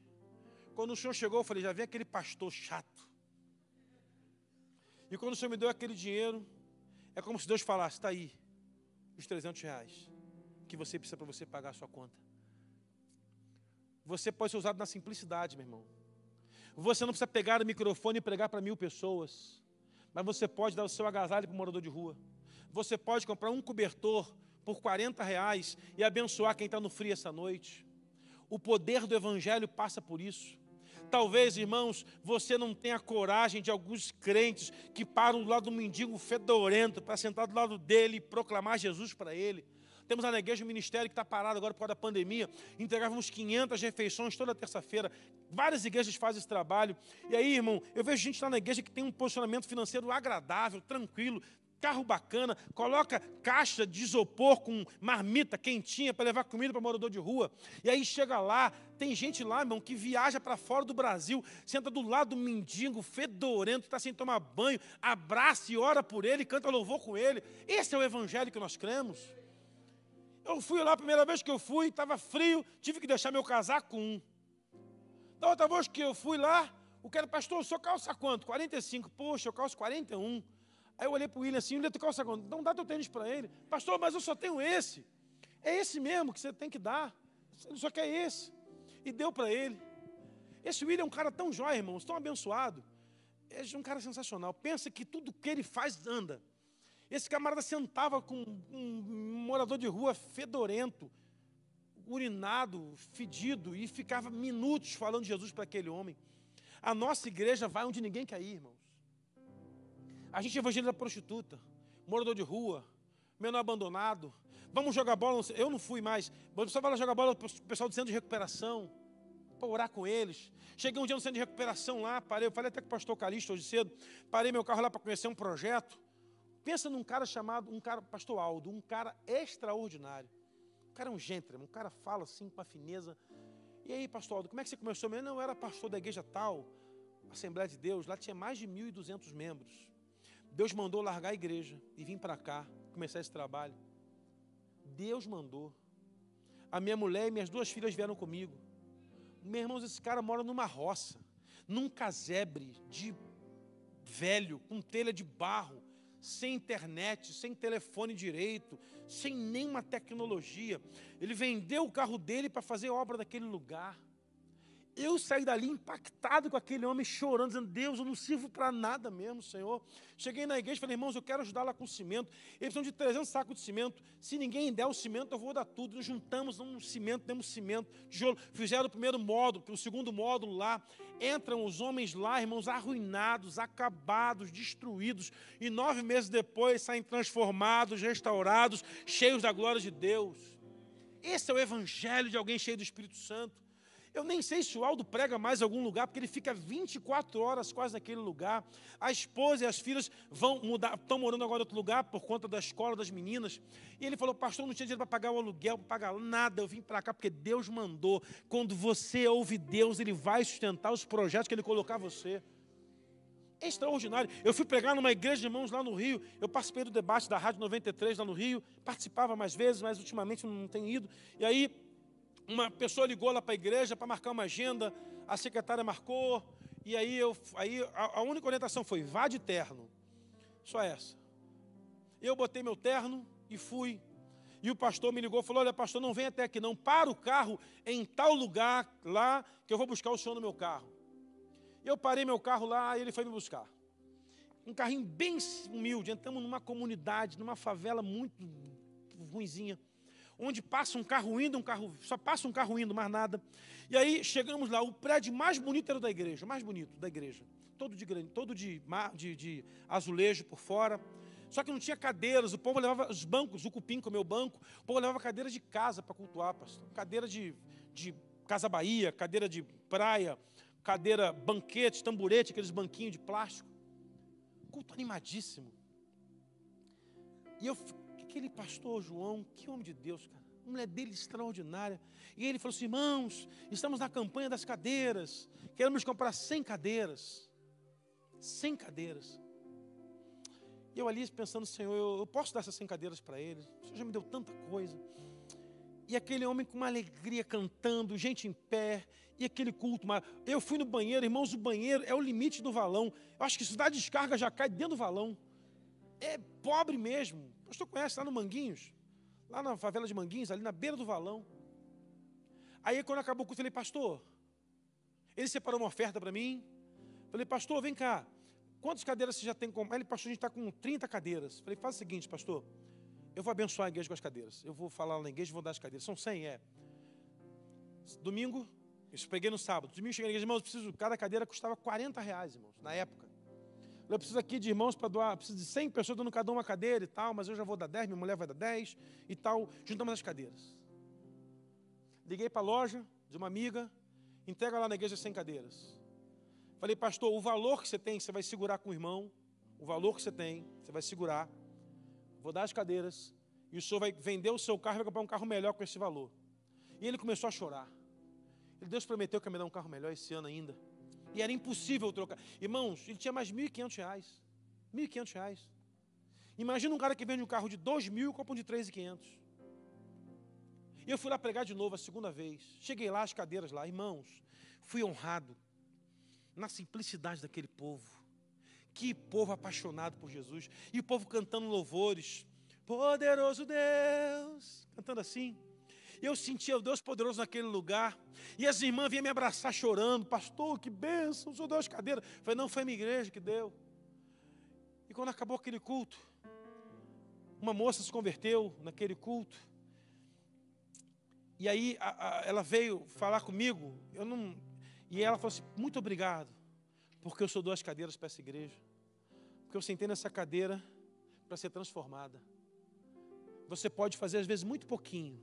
Quando o senhor chegou, eu falei, já vi aquele pastor chato. E quando o Senhor me deu aquele dinheiro, é como se Deus falasse: está aí, os 300 reais que você precisa para você pagar a sua conta. Você pode ser usado na simplicidade, meu irmão. Você não precisa pegar o microfone e pregar para mil pessoas, mas você pode dar o seu agasalho para o morador de rua. Você pode comprar um cobertor por 40 reais e abençoar quem está no frio essa noite. O poder do Evangelho passa por isso. Talvez, irmãos, você não tenha coragem de alguns crentes que param do lado do mendigo fedorento para sentar do lado dele e proclamar Jesus para ele. Temos na igreja um ministério que está parado agora por causa da pandemia. Entregávamos 500 refeições toda terça-feira. Várias igrejas fazem esse trabalho. E aí, irmão, eu vejo gente lá na igreja que tem um posicionamento financeiro agradável, tranquilo, carro bacana, coloca caixa de isopor com marmita quentinha para levar comida para morador de rua. E aí chega lá, tem gente lá, irmão, que viaja para fora do Brasil, senta do lado do mendigo, fedorento, está sem tomar banho, abraça e ora por ele, canta louvor com ele. Esse é o evangelho que nós cremos. Eu fui lá, a primeira vez que eu fui, estava frio, tive que deixar meu casaco com um. Da outra vez que eu fui lá, o cara, pastor, o senhor calça quanto? 45. Poxa, eu calço 41. Aí eu olhei para o William assim, William, tu calça quanto? Não dá teu tênis para ele. Pastor, mas eu só tenho esse. É esse mesmo que você tem que dar. Ele só quer esse. E deu para ele. Esse William é um cara tão jóia, irmãos, tão abençoado. É um cara sensacional. Pensa que tudo que ele faz anda. Esse camarada sentava com um morador de rua fedorento, urinado, fedido, e ficava minutos falando de Jesus para aquele homem. A nossa igreja vai onde ninguém quer ir, irmãos. A gente evangeliza prostituta, morador de rua, menor abandonado. Vamos jogar bola. Eu não fui mais. Você vai lá jogar bola para o pessoal do centro de recuperação, para orar com eles. Cheguei um dia no centro de recuperação lá, parei. Eu falei até com o pastor Calixto hoje cedo. Parei meu carro lá para conhecer um projeto. Pensa num cara chamado, um cara, pastor Aldo, um cara extraordinário. O cara é um gentleman, um cara fala assim com uma fineza. E aí, pastor Aldo, como é que você começou? Eu não era pastor da igreja tal, Assembleia de Deus, lá tinha mais de 1.200 membros. Deus mandou largar a igreja e vir para cá, começar esse trabalho. Deus mandou. A minha mulher e minhas duas filhas vieram comigo. Meus irmãos, esse cara mora numa roça, num casebre de velho, com telha de barro, sem internet, sem telefone direito, sem nenhuma tecnologia. Ele vendeu o carro dele para fazer obra daquele lugar. Eu saí dali impactado com aquele homem chorando, dizendo: Deus, eu não sirvo para nada mesmo, Senhor. Cheguei na igreja e falei: irmãos, eu quero ajudar lá com cimento. Eles precisam de 300 sacos de cimento. Se ninguém der o cimento, eu vou dar tudo. Nos juntamos um cimento, demos cimento, tijolo. Fizeram o primeiro módulo, o segundo módulo lá. Entram os homens lá, irmãos, arruinados, acabados, destruídos. E nove meses depois saem transformados, restaurados, cheios da glória de Deus. Esse é o evangelho de alguém cheio do Espírito Santo. Eu nem sei se o Aldo prega mais algum lugar, porque ele fica 24 horas quase naquele lugar. A esposa e as filhas vão mudar, estão morando agora em outro lugar por conta da escola das meninas. E ele falou, pastor, não tinha dinheiro para pagar o aluguel, para pagar nada. Eu vim para cá porque Deus mandou. Quando você ouve Deus, Ele vai sustentar os projetos que Ele colocar você. É extraordinário. Eu fui pregar numa igreja de irmãos lá no Rio. Eu participei do debate da Rádio 93 lá no Rio. Participava mais vezes, mas ultimamente não tenho ido. E aí uma pessoa ligou lá para a igreja para marcar uma agenda, a secretária marcou, e aí, eu, aí a, a única orientação foi, vá de terno. Só essa. Eu botei meu terno e fui. E o pastor me ligou e falou: Olha, pastor, não vem até aqui, não. Para o carro em tal lugar lá, que eu vou buscar o senhor no meu carro. Eu parei meu carro lá e ele foi me buscar. Um carrinho bem humilde. Entramos numa comunidade, numa favela muito ruinzinha onde passa um carro indo, um carro, só passa um carro indo, mais nada. E aí chegamos lá, o prédio mais bonito era da igreja, mais bonito da igreja. Todo de todo de, de, de azulejo por fora. Só que não tinha cadeiras, o povo levava os bancos, o cupim com o meu banco, o povo levava cadeira de casa para cultuar, pastor. Cadeira de, de Casa Bahia, cadeira de praia, cadeira banquete, tamburete, aqueles banquinhos de plástico. Culto animadíssimo. E eu aquele pastor João, que homem de Deus, cara. Uma mulher dele extraordinária. E ele falou assim: irmãos, estamos na campanha das cadeiras. Queremos comprar 100 cadeiras. 100 cadeiras. E eu ali pensando, Senhor, eu, posso dar essas 100 cadeiras para ele? O Senhor já me deu tanta coisa. E aquele homem com uma alegria cantando, gente em pé, e aquele culto. Eu fui no banheiro, irmãos, o banheiro é o limite do valão. Eu acho que se dá descarga já cai dentro do valão. É pobre mesmo. Pastor conhece lá no Manguinhos, lá na favela de Manguinhos, ali na beira do valão. Aí quando acabou o culto, eu falei, pastor, ele separou uma oferta para mim. Falei, pastor, vem cá. Quantas cadeiras você já tem com. Ele, pastor, a gente está com 30 cadeiras. Falei, faz o seguinte, pastor. Eu vou abençoar a igreja com as cadeiras. Eu vou falar na igreja e vou dar as cadeiras. São 100, é. Domingo, isso peguei no sábado. Domingo cheguei na igreja, irmãos, preciso, cada cadeira custava 40 reais, irmãos, na época. Eu preciso aqui de irmãos para doar, preciso de 100 pessoas dando cada uma cadeira e tal, mas eu já vou dar 10, minha mulher vai dar 10 e tal. Juntamos as cadeiras. Liguei para a loja de uma amiga, entrega lá na igreja 100 cadeiras. Falei, pastor, o valor que você tem, você vai segurar com o irmão, o valor que você tem, você vai segurar. Vou dar as cadeiras e o senhor vai vender o seu carro e vai comprar um carro melhor com esse valor. E ele começou a chorar. Ele, Deus prometeu que ia me dar um carro melhor esse ano ainda. E era impossível trocar. Irmãos, ele tinha mais 1.500 reais. 1.500 reais. Imagina um cara que vende um carro de 2 mil e compra um de 3.500. E eu fui lá pregar de novo a segunda vez. Cheguei lá, as cadeiras lá. Irmãos, fui honrado na simplicidade daquele povo. Que povo apaixonado por Jesus. E o povo cantando louvores. Poderoso Deus. Cantando assim. Eu sentia o Deus poderoso naquele lugar. E as irmãs vinham me abraçar chorando. Pastor, que bênção, o senhor cadeiras. Eu falei, não, foi a minha igreja que deu. E quando acabou aquele culto, uma moça se converteu naquele culto. E aí a, a, ela veio falar comigo. Eu não, e ela falou assim: muito obrigado, porque eu sou duas cadeiras para essa igreja. Porque eu sentei nessa cadeira para ser transformada. Você pode fazer às vezes muito pouquinho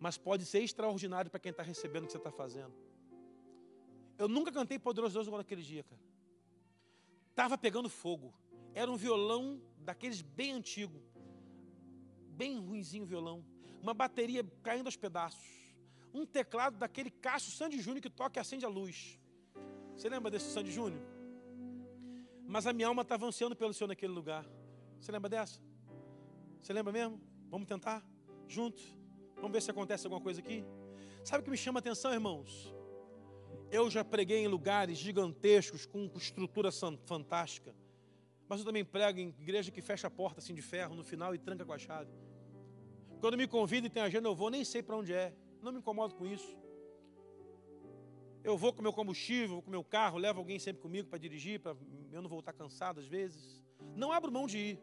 mas pode ser extraordinário para quem está recebendo o que você está fazendo. Eu nunca cantei Poderoso Deus igual naquele dia, cara. Estava pegando fogo. Era um violão daqueles bem antigo, bem ruinzinho violão. Uma bateria caindo aos pedaços. Um teclado daquele Cássio Sandy Júnior que toca e acende a luz. Você lembra desse Sandy Júnior? Mas a minha alma estava ansiando pelo Senhor naquele lugar. Você lembra dessa? Você lembra mesmo? Vamos tentar? Juntos? Vamos ver se acontece alguma coisa aqui. Sabe o que me chama a atenção, irmãos? Eu já preguei em lugares gigantescos, com estrutura fantástica. Mas eu também prego em igreja que fecha a porta assim de ferro no final e tranca com a chave. Quando me convida e tem agenda, eu vou, nem sei para onde é. Não me incomodo com isso. Eu vou com meu combustível, vou com meu carro, levo alguém sempre comigo para dirigir, para eu não voltar cansado às vezes. Não abro mão de ir.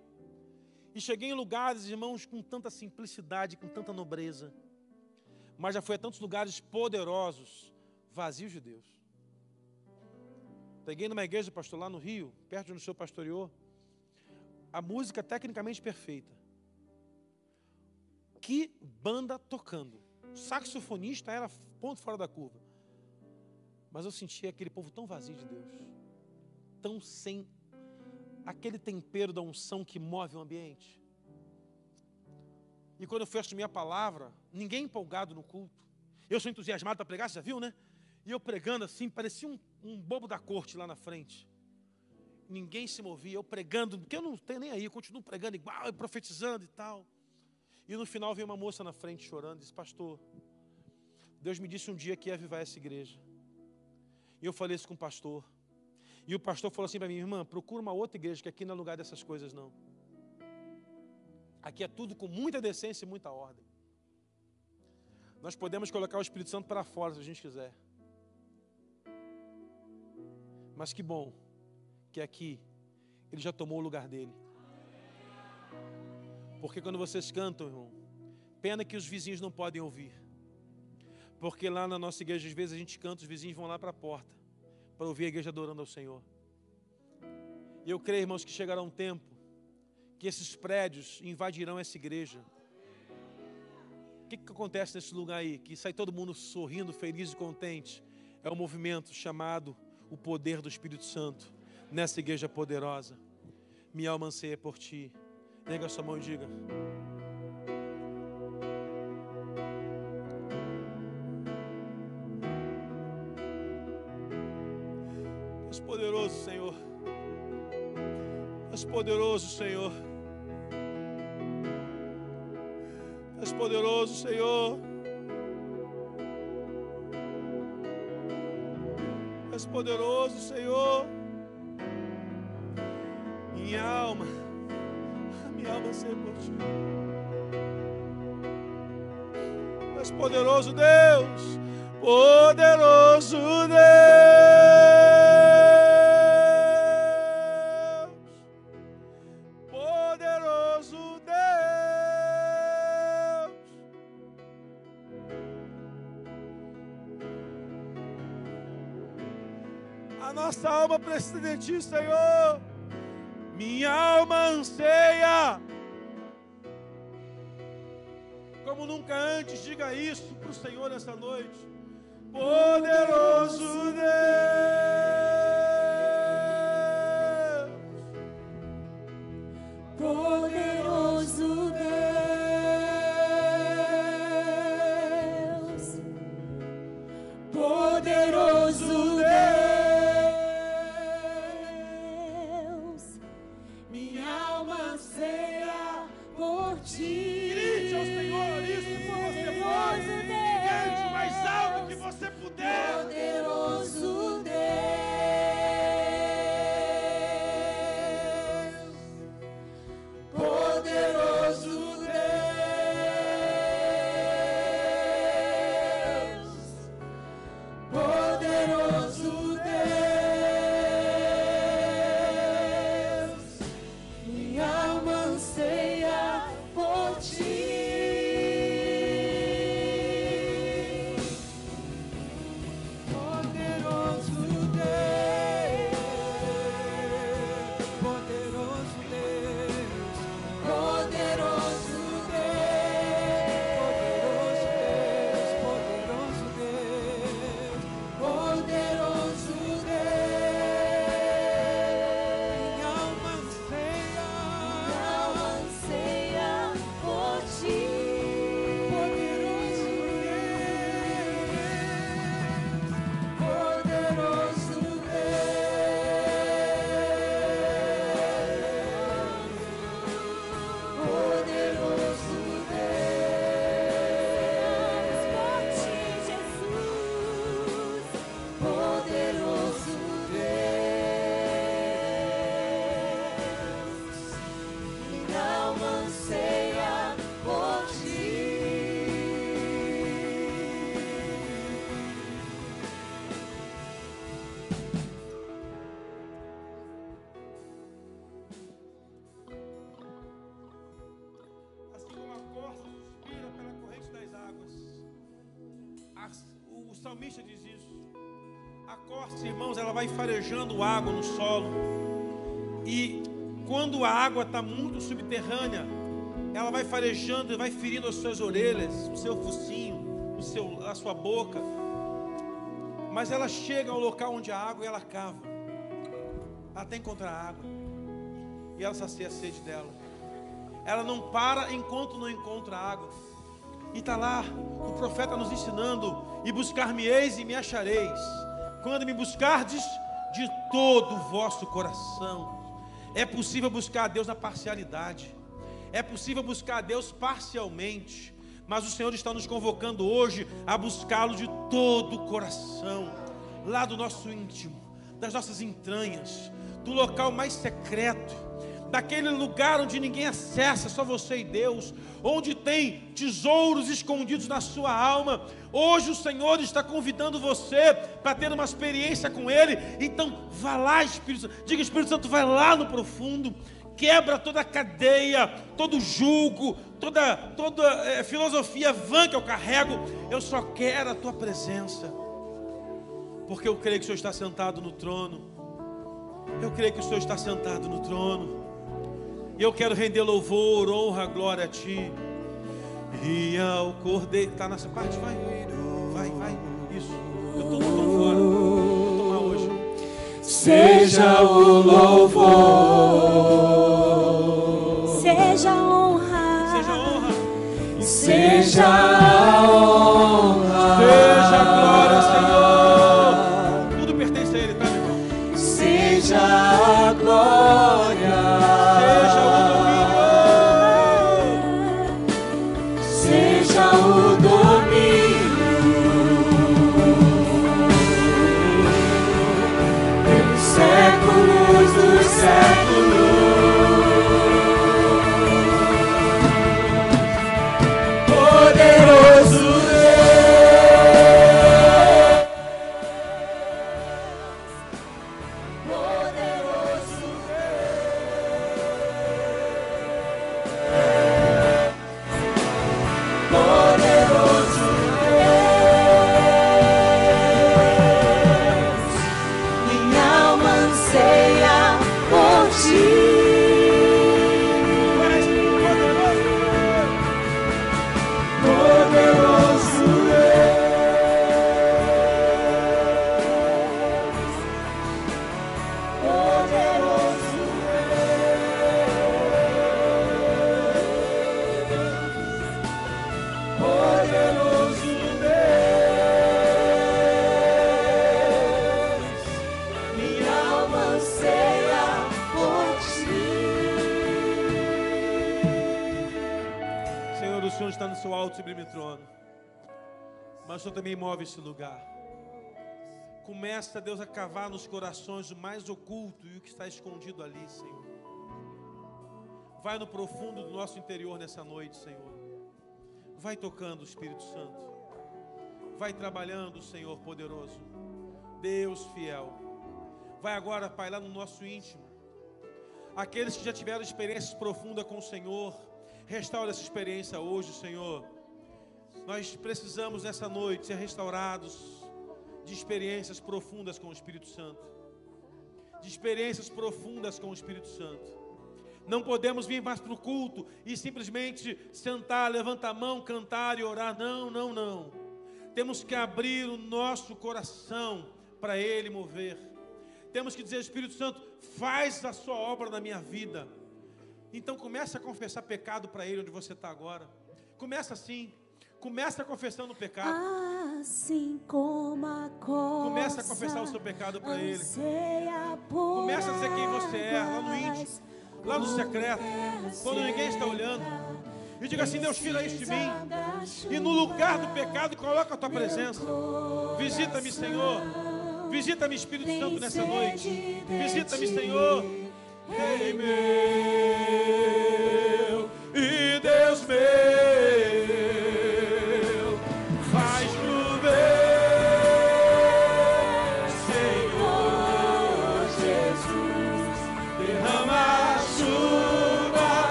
E cheguei em lugares, irmãos, com tanta simplicidade, com tanta nobreza. Mas já fui a tantos lugares poderosos, vazios de Deus. Peguei numa igreja, pastor, lá no Rio, perto de onde o senhor pastoreou. A música tecnicamente perfeita. Que banda tocando. O saxofonista era ponto fora da curva. Mas eu sentia aquele povo tão vazio de Deus. Tão sem aquele tempero da unção que move o ambiente. E quando eu fui assumir a palavra, ninguém empolgado no culto. Eu sou entusiasmado para pregar, você já viu, né? E eu pregando assim, parecia um, um bobo da corte lá na frente. Ninguém se movia, eu pregando, porque eu não tenho nem aí, eu continuo pregando igual, profetizando e tal. E no final veio uma moça na frente chorando disse: Pastor, Deus me disse um dia que ia avivar essa igreja. E eu falei isso com o pastor. E o pastor falou assim para mim, irmã, procura uma outra igreja, que aqui não é lugar dessas coisas, não. Aqui é tudo com muita decência e muita ordem. Nós podemos colocar o Espírito Santo para fora se a gente quiser. Mas que bom que aqui ele já tomou o lugar dele. Porque quando vocês cantam, irmão, pena que os vizinhos não podem ouvir. Porque lá na nossa igreja, às vezes a gente canta, os vizinhos vão lá para a porta para ouvir a igreja adorando ao Senhor. E eu creio, irmãos, que chegará um tempo que esses prédios invadirão essa igreja. O que, que acontece nesse lugar aí? Que sai todo mundo sorrindo, feliz e contente. É um movimento chamado o poder do Espírito Santo nessa igreja poderosa. Minha alma anseia por ti. Nega sua mão e diga. Poderoso, Senhor. És poderoso, Senhor. És poderoso, Senhor. Minha alma, minha alma sempre por ti. És poderoso, Deus. Poderoso Deus. Alma precisa de ti, Senhor. Minha alma anseia. Como nunca antes, diga isso para o Senhor nessa noite. Poderoso Deus. Vai farejando água no solo. E quando a água está muito subterrânea, ela vai farejando e vai ferindo as suas orelhas, o seu focinho, o seu, a sua boca. Mas ela chega ao local onde a água e ela cava. Ela tem contra a água. E ela sacia a sede dela. Ela não para enquanto não encontra água. E está lá o profeta nos ensinando: E buscar-me-eis e me achareis, quando me buscardes de todo o vosso coração. É possível buscar a Deus na parcialidade, é possível buscar a Deus parcialmente, mas o Senhor está nos convocando hoje a buscá-lo de todo o coração, lá do nosso íntimo, das nossas entranhas, do local mais secreto daquele lugar onde ninguém acessa, só você e Deus, onde tem tesouros escondidos na sua alma. Hoje o Senhor está convidando você para ter uma experiência com Ele. Então, vá lá, Espírito Santo. Diga, Espírito Santo, vai lá no profundo. Quebra toda a cadeia, todo julgo, toda, toda é, filosofia vã que eu carrego. Eu só quero a tua presença, porque eu creio que o Senhor está sentado no trono. Eu creio que o Senhor está sentado no trono. E eu quero render louvor, honra, glória a Ti. E ao Cordeiro. Está nessa parte? Vai, vai, vai. Isso. Eu estou fora. Vou tomar hoje. Seja o louvor. Seja a honra. Seja a honra. Seja a honra. Senhor também move esse lugar. Começa, Deus, a cavar nos corações o mais oculto e o que está escondido ali, Senhor. Vai no profundo do nosso interior nessa noite, Senhor. Vai tocando, Espírito Santo. Vai trabalhando, Senhor poderoso. Deus fiel. Vai agora, Pai, lá no nosso íntimo. Aqueles que já tiveram experiências profundas com o Senhor, restaura essa experiência hoje, Senhor. Nós precisamos nessa noite ser restaurados de experiências profundas com o Espírito Santo. De experiências profundas com o Espírito Santo. Não podemos vir mais para o culto e simplesmente sentar, levantar a mão, cantar e orar. Não, não, não. Temos que abrir o nosso coração para Ele mover. Temos que dizer, Espírito Santo, faz a sua obra na minha vida. Então comece a confessar pecado para Ele onde você está agora. Começa assim. Começa confessando o pecado. Assim como a Começa a confessar o seu pecado para Ele. Começa a dizer quem você é, lá no íntimo, lá no secreto, quando ninguém está olhando. E diga assim: Deus, tira isso de mim. E no lugar do pecado, coloca a tua presença. Visita-me, Senhor. Visita-me, Espírito Santo, nessa noite. Visita-me, Senhor. Meu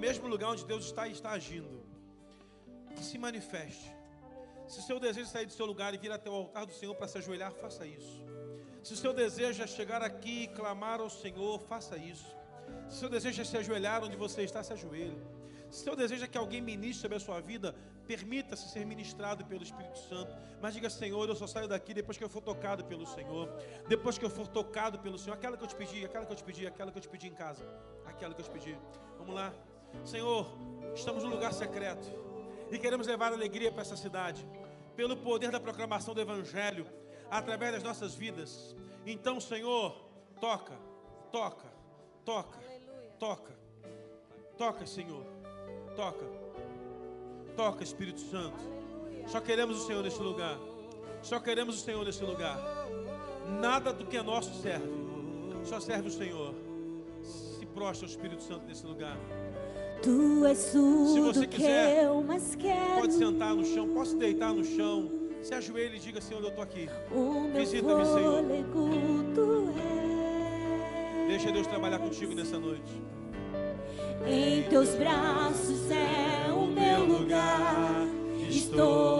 mesmo lugar onde Deus está está agindo. Que se manifeste. Se o seu desejo é sair do seu lugar e vir até o altar do Senhor para se ajoelhar, faça isso. Se o seu desejo é chegar aqui e clamar ao Senhor, faça isso. Se o seu desejo é se ajoelhar onde você está, se ajoelhe. Se o seu desejo é que alguém ministre sobre a sua vida, permita-se ser ministrado pelo Espírito Santo. Mas diga, Senhor, eu só saio daqui depois que eu for tocado pelo Senhor. Depois que eu for tocado pelo Senhor. Aquela que eu te pedi, aquela que eu te pedi, aquela que eu te pedi em casa. Aquela que eu te pedi. Vamos lá. Senhor, estamos num lugar secreto. E queremos levar alegria para essa cidade. Pelo poder da proclamação do Evangelho. Através das nossas vidas. Então, Senhor, toca, toca, toca, toca. Toca, Senhor. Toca. Toca, Espírito Santo. Só queremos o Senhor nesse lugar. Só queremos o Senhor nesse lugar. Nada do que é nosso serve. Só serve o Senhor. Se prostra o Espírito Santo nesse lugar. Tu és tudo você que quiser. Pode sentar no chão, posso deitar no chão. Se ajoelhe e diga, Senhor, eu estou aqui. Visita-me, Senhor. Deixa Deus trabalhar contigo nessa noite. Em teus braços é o meu lugar. Estou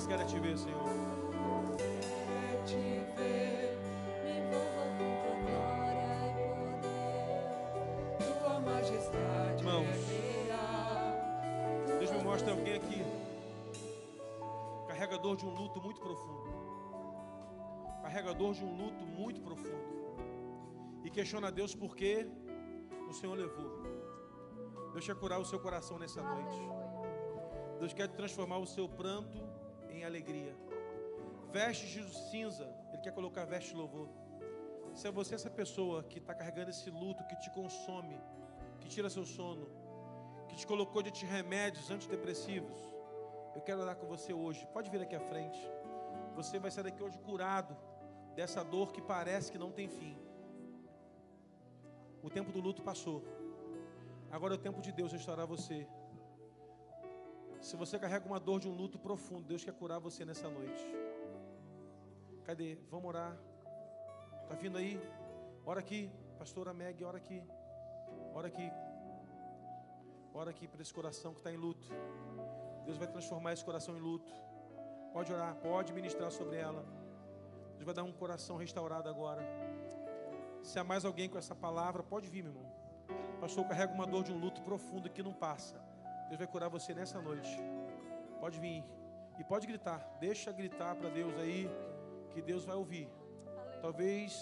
Mais quero te ver, Senhor. te ver. Envolva glória e poder. Majestade. Deus me mostra alguém aqui, carregador de um luto muito profundo, carregador de um luto muito profundo, e questiona a Deus por que o Senhor levou. Deus quer curar o seu coração nessa noite. Deus quer transformar o seu pranto em alegria. Vestes de cinza, Ele quer colocar vestes de louvor. Se é você essa pessoa que está carregando esse luto que te consome, que tira seu sono, que te colocou de remédios antidepressivos, eu quero orar com você hoje. Pode vir aqui à frente. Você vai sair daqui hoje curado dessa dor que parece que não tem fim. O tempo do luto passou. Agora é o tempo de Deus restaurar você. Se você carrega uma dor de um luto profundo, Deus quer curar você nessa noite. Cadê? Vamos orar. Tá vindo aí? Ora aqui, pastora Meg, ora aqui. Ora aqui. Ora aqui para esse coração que está em luto. Deus vai transformar esse coração em luto. Pode orar, pode ministrar sobre ela. Deus vai dar um coração restaurado agora. Se há mais alguém com essa palavra, pode vir, meu irmão. Pastor, carrega uma dor de um luto profundo que não passa. Deus vai curar você nessa noite. Pode vir. E pode gritar. Deixa gritar para Deus aí, que Deus vai ouvir. Talvez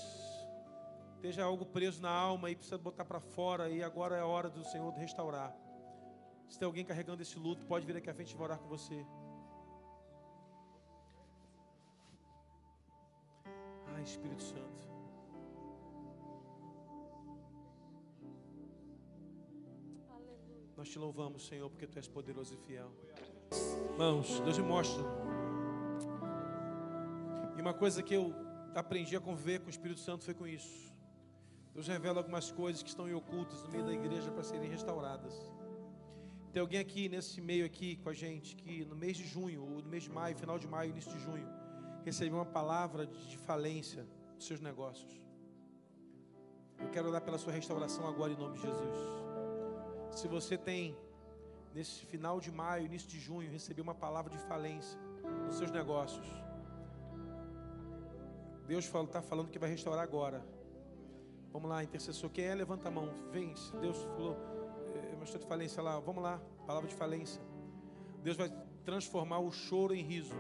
esteja algo preso na alma e precisa botar para fora. E agora é a hora do Senhor restaurar. Se tem alguém carregando esse luto, pode vir aqui à frente e orar com você. Ai, Espírito Santo. Nós te louvamos, Senhor, porque Tu és poderoso e fiel. Irmãos, Deus me mostra. E uma coisa que eu aprendi a conviver com o Espírito Santo foi com isso. Deus revela algumas coisas que estão ocultas no meio da igreja para serem restauradas. Tem alguém aqui nesse meio aqui com a gente que no mês de junho, ou no mês de maio, final de maio, início de junho, recebeu uma palavra de falência dos seus negócios. Eu quero orar pela sua restauração agora em nome de Jesus. Se você tem nesse final de maio, início de junho, receber uma palavra de falência nos seus negócios, Deus está falando que vai restaurar agora. Vamos lá, intercessor. Quem é? Levanta a mão. Vem. Se Deus falou, é, mostrou de falência lá. Vamos lá, palavra de falência. Deus vai transformar o choro em riso.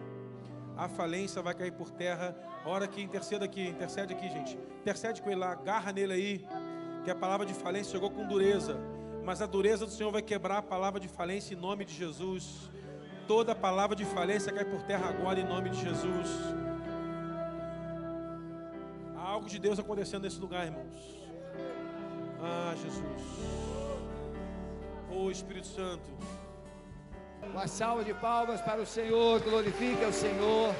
A falência vai cair por terra. Hora que interceda aqui, intercede aqui, gente. Intercede com ele lá, agarra nele aí. Que a palavra de falência chegou com dureza. Mas a dureza do Senhor vai quebrar a palavra de falência em nome de Jesus. Toda palavra de falência cai por terra agora em nome de Jesus. Há algo de Deus acontecendo nesse lugar, irmãos. Ah, Jesus. Oh, Espírito Santo. Uma salva de palmas para o Senhor, glorifique ao Senhor.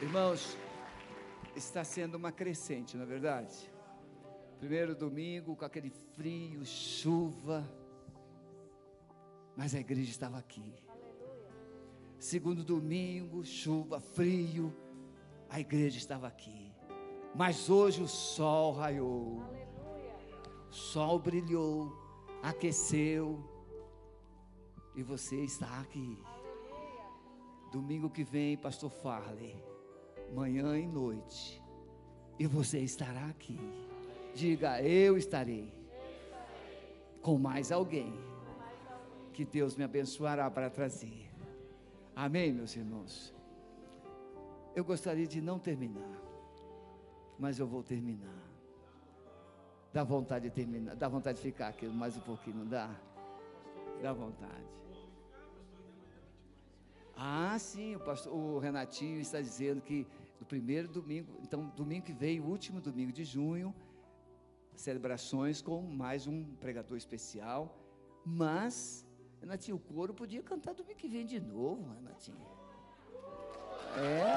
Irmãos, está sendo uma crescente, não é verdade? Primeiro domingo com aquele frio, chuva, mas a igreja estava aqui. Segundo domingo, chuva, frio, a igreja estava aqui. Mas hoje o sol raiou, o sol brilhou, aqueceu, e você está aqui. Domingo que vem, Pastor Farley, manhã e noite, e você estará aqui. Diga, eu estarei com mais alguém que Deus me abençoará para trazer. Amém, meus irmãos? Eu gostaria de não terminar, mas eu vou terminar. Dá vontade de terminar, dá vontade de ficar aqui mais um pouquinho, não dá? Dá vontade. Ah, sim, o, pastor, o Renatinho está dizendo que no primeiro domingo, então domingo que vem, o último domingo de junho, celebrações com mais um pregador especial, mas Renatinho, o coro podia cantar domingo que vem de novo, Renatinho. É.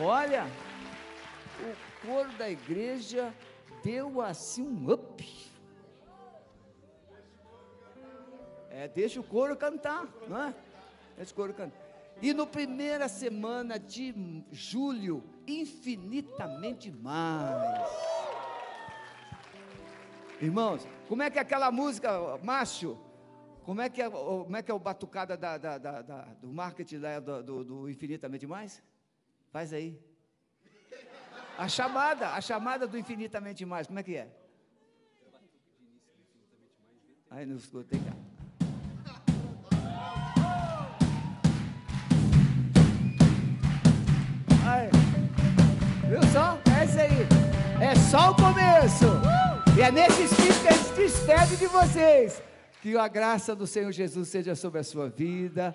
Olha, o coro da igreja deu assim um up. É, deixa o coro cantar, não é? Deixa o coro cantar. E no primeira semana de julho, infinitamente mais. Irmãos, como é que é aquela música, Márcio? Como é que é, como é, que é o batucada da, da- da- da- do marketing do, do- do Infinitamente Mais? Faz aí. A chamada, a chamada do Infinitamente Mais, como é que é? Aí não escutei. cara. Aí. Viu só? É isso aí. É só o começo. E é nesse espírito que a gente despede de vocês. Que a graça do Senhor Jesus seja sobre a sua vida,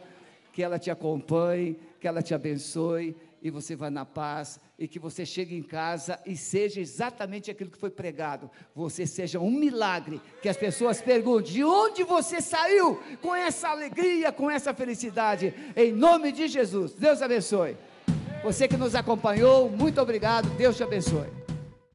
que ela te acompanhe, que ela te abençoe e você vá na paz e que você chegue em casa e seja exatamente aquilo que foi pregado. Você seja um milagre, que as pessoas perguntem de onde você saiu com essa alegria, com essa felicidade, em nome de Jesus. Deus abençoe. Você que nos acompanhou, muito obrigado. Deus te abençoe.